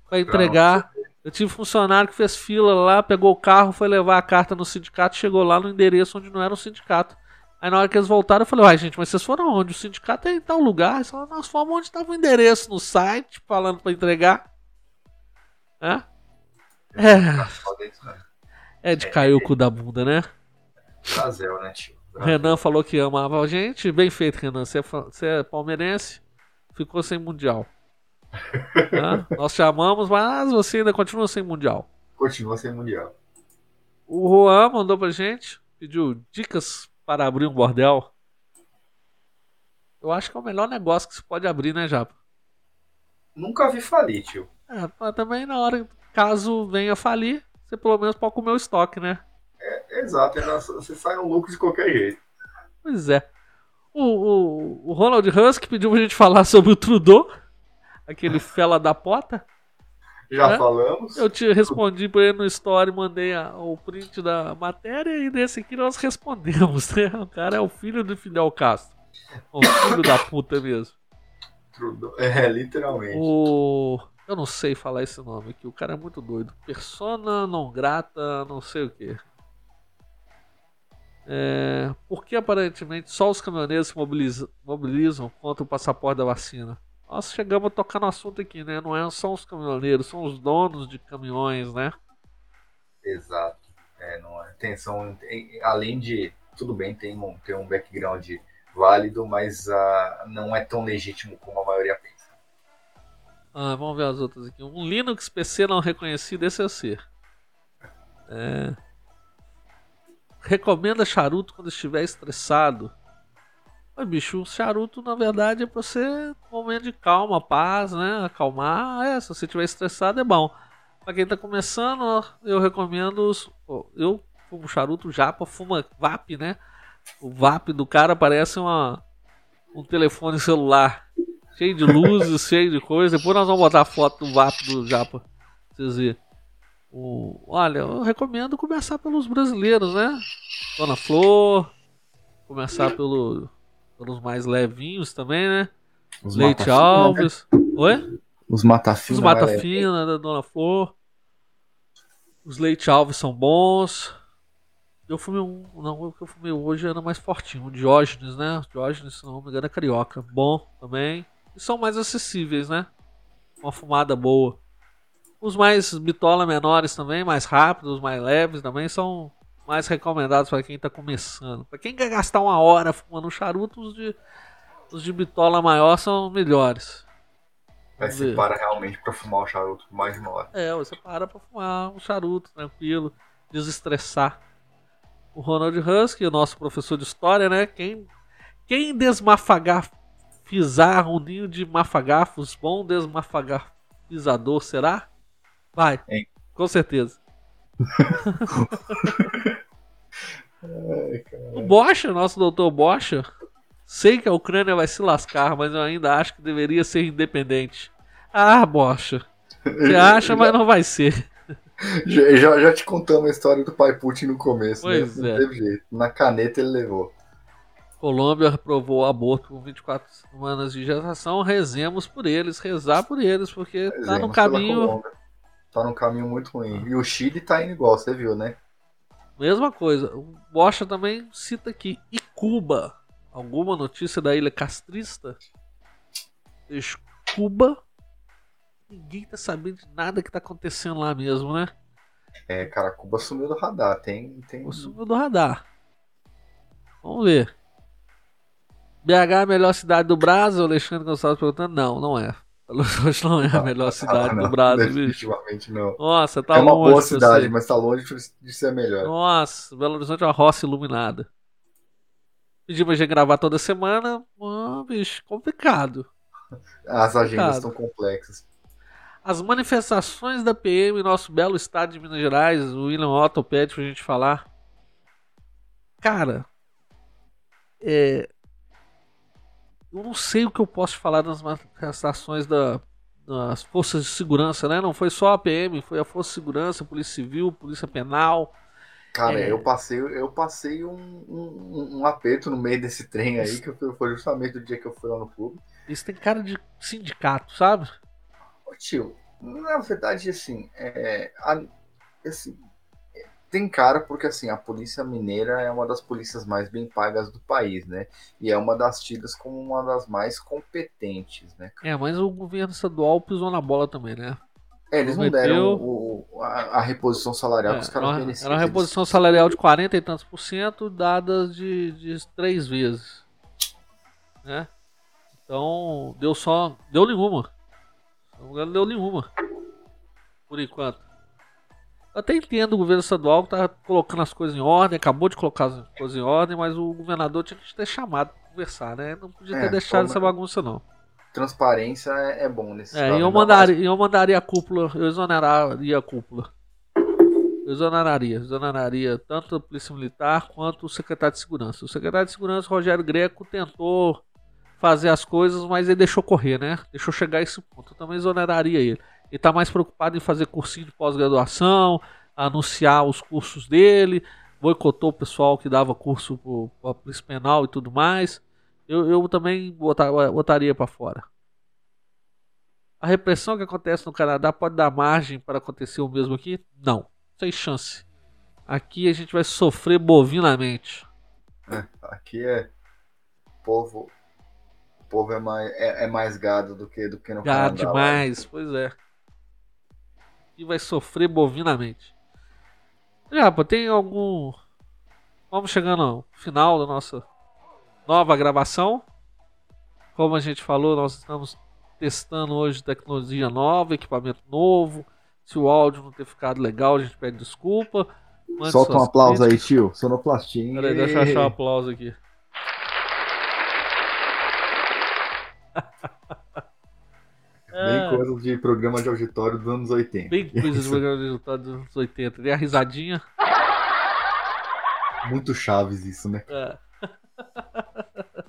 para entregar. Eu tive funcionário que fez fila lá, pegou o carro, foi levar a carta no sindicato, chegou lá no endereço onde não era o sindicato. Aí na hora que eles voltaram, eu falei, uai gente, mas vocês foram aonde? O sindicato é em tal lugar. Eles falaram, nós fomos onde estava o endereço no site, falando para entregar. É? É, é de cair o cu da bunda, né? Brasil, né, tio? O Renan falou que amava a gente. Bem feito, Renan. Você é, você é palmeirense, ficou sem mundial. Hã? Nós chamamos, mas você ainda continua sem mundial. Continua sem mundial. O Juan mandou pra gente, pediu dicas para abrir um bordel. Eu acho que é o melhor negócio que se pode abrir, né, Japa? Nunca vi falir, tio. É, mas também na hora, caso venha falir, você pelo menos pode comer o estoque, né? Exato, você sai no lucro de qualquer jeito. Pois é. O, o, o Ronald Husky pediu pra gente falar sobre o Trudeau, aquele fela da pota. Já É? falamos. Eu te respondi pra ele no story, mandei a- o print da matéria e nesse aqui nós respondemos, né? O cara é o filho do Fidel Castro. O filho da puta mesmo. Trudeau. É, literalmente. O. Eu não sei falar esse nome aqui, o cara é muito doido. Persona não grata, não sei o que. É, por que aparentemente só os caminhoneiros se mobilizam, mobilizam contra o passaporte da vacina? Nós chegamos a tocar no assunto aqui, né? Não é só os caminhoneiros, são os donos de caminhões, né? Exato. É, não é. Tem, são, além de. Tudo bem, tem um, tem um background válido, mas ah, não é tão legítimo como a maioria pensa. Ah, vamos ver as outras aqui. Um Linux PC não reconhecido, esse é ser. É. Recomenda charuto quando estiver estressado. Mas, bicho, o charuto na verdade é pra você um momento de calma, paz, né? Acalmar. É, se você estiver estressado é bom. Pra quem tá começando, eu recomendo. Os, eu fumo charuto japa, fuma VAP, né? O VAP do cara parece uma, um telefone celular. Cheio de luzes, cheio de coisa. Depois nós vamos botar a foto do VAP do Japa. Vocês verem. O, olha, eu recomendo começar pelos brasileiros, né? Dona Flor. Começar pelo, pelos mais levinhos também, né? Os Leite mata-fina, né? Alves. Oi? Os mata-fina. Os Mata né? Fina da Dona Flor. Os Leite Alves são bons. Eu fumei um. Não, o que eu fumei hoje era mais fortinho. O Diógenes, né? O Diógenes, se não me engano, é carioca. Bom também. E são mais acessíveis, né? Uma fumada boa. Os mais bitola menores também, mais rápidos, mais leves também, são mais recomendados para quem está começando. Para quem quer gastar uma hora fumando um charuto, os de, os de bitola maior são melhores. Vamos você para realmente pra fumar o charuto mais de uma hora. É, você para pra fumar um charuto tranquilo, desestressar. O Ronald Husky, o nosso professor de história, né? Quem, quem desmafagafizar um ninho de mafagafos, bom desmafagafizador, será? Vai, Hein? com certeza. O Bocha, nosso doutor Bocha, sei que a Ucrânia vai se lascar, mas eu ainda acho que deveria ser independente. Ah, Bocha, você acha, mas não vai ser. Já, já, já te contamos a história do pai Putin no começo, Pois né? Não é. teve jeito. Na caneta ele levou. Colômbia aprovou o aborto com 24 semanas de gestação. Rezemos por eles, rezar por eles, porque tá no caminho. Tá num caminho muito ruim. E o Chile tá indo igual, você viu, né? Mesma coisa. O Bocha também cita aqui. E Cuba? Alguma notícia da ilha castrista? Cuba? Ninguém tá sabendo de nada que tá acontecendo lá mesmo, né? É, cara, Cuba sumiu do radar. Tem. tem... Sumiu do radar. Vamos ver. BH é a melhor cidade do Brasil? Alexandre Gonçalves perguntando. Não, não é. Belo Horizonte não é a melhor cidade Ah, não, do Brasil, bicho. Definitivamente não. Nossa, tá é uma longe boa de cidade, mas tá longe de ser a melhor. Nossa, Belo Horizonte é uma roça iluminada. Pedimos a gente gravar toda semana. Ah, bicho, complicado. As agendas estão complexas. As manifestações da PM em nosso belo estado de Minas Gerais, o William Otto pede pra gente falar. Cara, é. Eu não sei o que eu posso falar das manifestações da, das forças de segurança, né? Não foi só a PM, foi a Força de Segurança, Polícia Civil, Polícia Penal. Cara, É. eu passei, eu passei um, um, um aperto no meio desse trem aí, que foi justamente o dia que eu fui lá no clube. Isso tem cara de sindicato, sabe? Ô, tio, na verdade, assim, é, a- assim, tem cara porque, assim, a polícia mineira é uma das polícias mais bem pagas do país, né? E é uma das tidas como uma das mais competentes, né? É, mas o governo estadual pisou na bola também, né? É, eles não deram o- o- a, a reposição salarial que os É, caras era, mereciam. era uma reposição salarial de 40 e tantos por cento, dadas de, de três vezes. Né? Então, deu só. Deu nenhuma. Se não me engano, deu nenhuma. Por enquanto. Eu até entendo o governo estadual que tá colocando as coisas em ordem, acabou de colocar as coisas em ordem, mas o governador tinha que ter chamado pra conversar, né? Não podia ter É, deixado essa bagunça, não. Transparência é, é bom nesse É, e eu mandaria, eu mandaria a cúpula, eu exoneraria a cúpula. Eu exoneraria, exoneraria tanto a Polícia Militar quanto o secretário de Segurança. O secretário de Segurança, Rogério Greco, tentou fazer as coisas, mas ele deixou correr, né? Deixou chegar a esse ponto. Eu também exoneraria ele. Ele tá mais preocupado em fazer cursinho de pós-graduação, anunciar os cursos dele, boicotou o pessoal que dava curso para Polícia Penal e tudo mais. Eu, eu também botar, botaria para fora. A repressão que acontece no Canadá pode dar margem para acontecer o mesmo aqui? Não, sem chance. Aqui a gente vai sofrer bovinamente. É, aqui é. Povo. O povo é mais, é, é mais gado do que, do que no Gado Canadá. lá. demais, pois é. E vai sofrer bovinamente. Já, pô, tem algum. Vamos chegando ao final da nossa nova gravação. Como a gente falou, nós estamos testando hoje tecnologia nova, equipamento novo. Se o áudio não ter ficado legal, a gente pede desculpa. Solta um aplauso aí, críticas. tio. Sonoplastia. Peraí, deixa eu achar o aplauso aqui. Bem coisa de programa de auditório dos anos 80. Bem coisa do programa de resultado dos anos 80. Tem a risadinha. Muito chaves isso, né? É.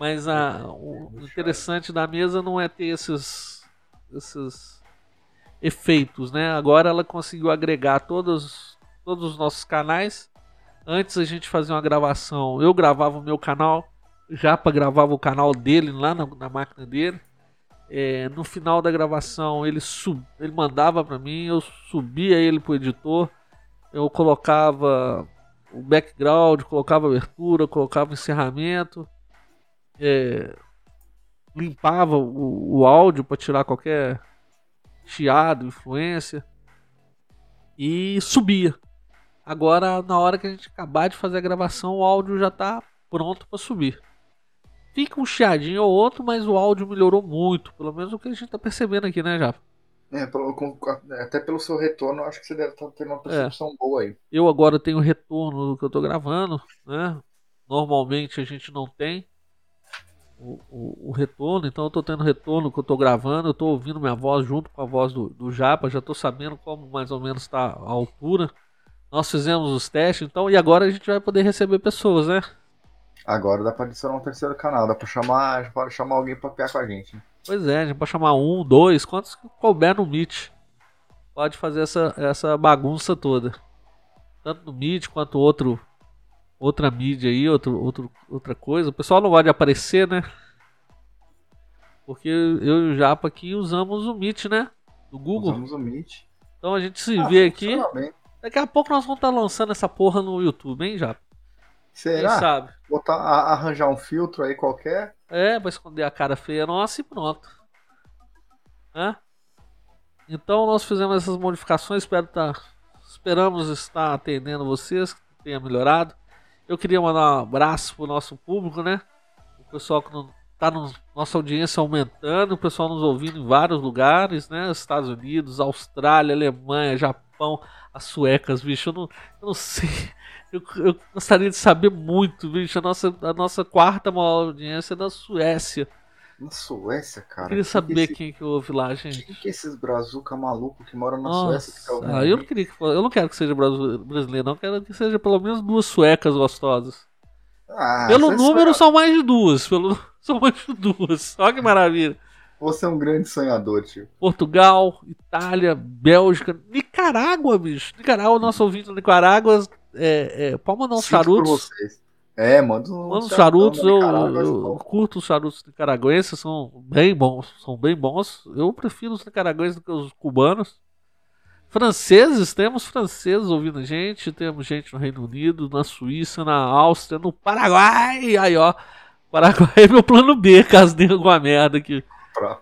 Mas a, o interessante da mesa não é ter esses, esses efeitos, né? Agora ela conseguiu agregar todos, todos os nossos canais. Antes a gente fazia uma gravação, eu gravava o meu canal, Japa gravava o canal dele lá na, na máquina dele. É, no final da gravação ele, sub, ele mandava para mim, eu subia ele pro editor, eu colocava o background, colocava abertura, colocava encerramento, é, limpava o, o áudio para tirar qualquer chiado, influência e subia. Agora, na hora que a gente acabar de fazer a gravação, o áudio já está pronto para subir. Fica um chiadinho ou outro, mas o áudio melhorou muito, pelo menos o que a gente está percebendo aqui, né, Japa? É, com- até pelo seu retorno, acho que você deve estar tendo uma percepção boa aí. Eu agora tenho retorno do que eu tô gravando, né? Normalmente a gente não tem o, o- o retorno, então eu tô tendo retorno do que eu tô gravando, eu tô ouvindo minha voz junto com a voz do, do Japa, já tô sabendo como mais ou menos está a altura. Nós fizemos os testes, então, e agora a gente vai poder receber pessoas, né? Agora dá pra adicionar um terceiro canal, dá pra chamar, pode chamar alguém pra piar com a gente. né? Pois é, a gente pode chamar um, dois, quantos que couber no Meet. Pode fazer essa, essa bagunça toda. Tanto no Meet quanto outro, outra mídia aí, outro, outro, outra coisa. O pessoal não gosta de aparecer, né? Porque eu e o Japa aqui usamos o Meet, né? Do Google. Usamos o Meet. Então a gente se Ah, vê aqui. bem. Daqui a pouco nós vamos estar lançando essa porra no YouTube, hein, Japa? Quem Será? sabe? Botar, arranjar um filtro aí qualquer. É, vai esconder a cara feia nossa e pronto. Né? Então nós fizemos essas modificações, espero tá, esperamos estar atendendo vocês, que tenha melhorado. Eu queria mandar um abraço pro nosso público, né? O pessoal que não tá no, nossa audiência aumentando, o pessoal nos ouvindo em vários lugares, né? Estados Unidos, Austrália, Alemanha, Japão, as suecas, bicho, eu não, eu não sei. Eu, eu gostaria de saber muito, bicho. A nossa, a nossa quarta maior audiência é da Suécia. Na Suécia, cara. Eu queria Quem saber que esse- quem que ouve lá, gente. Quem que é esses brazuca maluco que moram na Suécia que tá Nossa, ah, eu não queria que eu não quero que seja brasi- brasileiro, não. Eu quero que seja pelo menos duas suecas gostosas. Ah, pelo número são mais de duas, pelo são mais de duas. Olha que maravilha. Você é um grande sonhador, tio. Portugal, Itália, Bélgica, Nicarágua, bicho. Nicarágua, nosso ouvinte da Nicarágua, é, é, pode mandar uns Sinto charutos. É, manda uns Manda uns charutos, eu, eu- eu curto os charutos nicaragüenses, são bem bons, são bem bons. Eu prefiro os nicaragüenses do que os cubanos. Franceses, temos franceses ouvindo a gente, temos gente no Reino Unido, na Suíça, na Áustria, no Paraguai. Aí, ó, Paraguai é meu plano B, caso dê alguma merda aqui.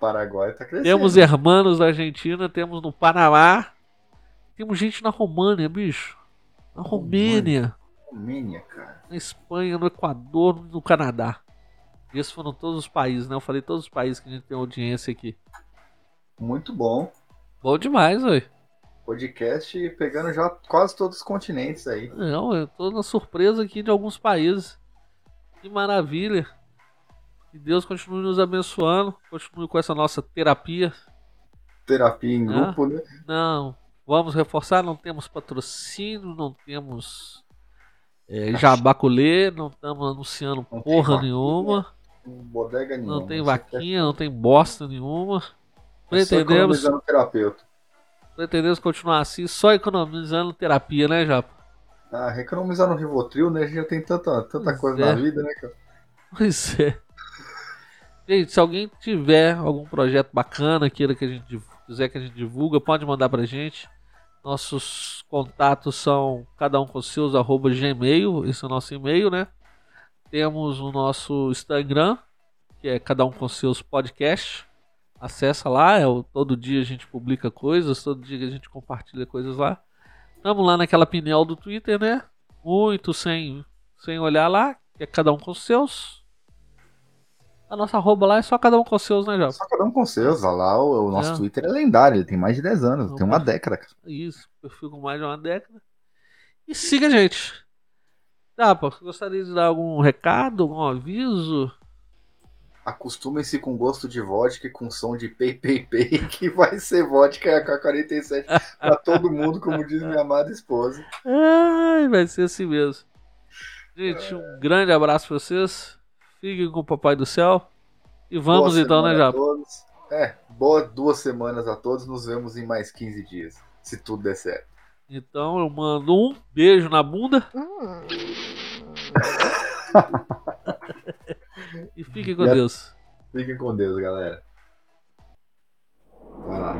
Paraguai tá crescendo. Temos hermanos da Argentina, temos no Panamá, temos gente na România, bicho. Na Romênia Romênia, cara. na Espanha, no Equador, no Canadá. E esses foram todos os países, né? Eu falei todos os países que a gente tem audiência aqui. Muito bom. Bom demais, velho. Podcast pegando já quase todos os continentes aí. Não, eu tô na surpresa aqui de alguns países. Que maravilha. Que Deus continue nos abençoando. Continue com essa nossa terapia. Terapia em Ah. grupo, né? Não, vamos reforçar, não temos patrocínio, não temos é, jabaculê, não estamos anunciando Não porra vaquinha. nenhuma. Bodega nenhuma. Não tem Você vaquinha, não tem bosta nenhuma. quer- é só Pretendemos, economizando terapeuta. pretendemos continuar assim, só economizando terapia, né, Japa? Ah, economizar no Rivotril, né? A gente já tem tanta, tanta Pois coisa é. na vida, né, cara? Pois é. Gente, se alguém tiver algum projeto bacana, queira que a gente quiser que a gente divulga, pode mandar pra gente. Nossos contatos são cada um com seus arroba gmail, esse é o nosso e-mail, né? Temos o nosso Instagram, que é cada um com seus podcasts. Acessa lá, é o, todo dia a gente publica coisas, todo dia a gente compartilha coisas lá. Estamos lá naquela pinel do Twitter, né? Muito sem, sem olhar lá, que é cada um com seus. A nossa arroba lá é só cada um com seus, né, Jovem? Só cada um com seus. Lá, o, o nosso É. Twitter é lendário, ele tem mais de 10 anos, Não, tem uma mas- década. cara. Isso, perfil com mais de uma década. E siga a gente. Tá, pô, gostaria de dar algum recado, algum aviso? Acostumem-se com gosto de vodka e com som de pei pei pei, que vai ser vodka AK-47 pra todo mundo, como diz minha amada esposa. Ai, vai ser assim mesmo. Gente, um grande abraço pra vocês. Fiquem com o Papai do Céu. E vamos Boa então, né, Japa? É, boa duas semanas a todos. Nos vemos em mais 15 dias, se tudo der certo. Então eu mando um beijo na bunda. e fiquem com E Deus. Fiquem com Deus, galera. Vai lá.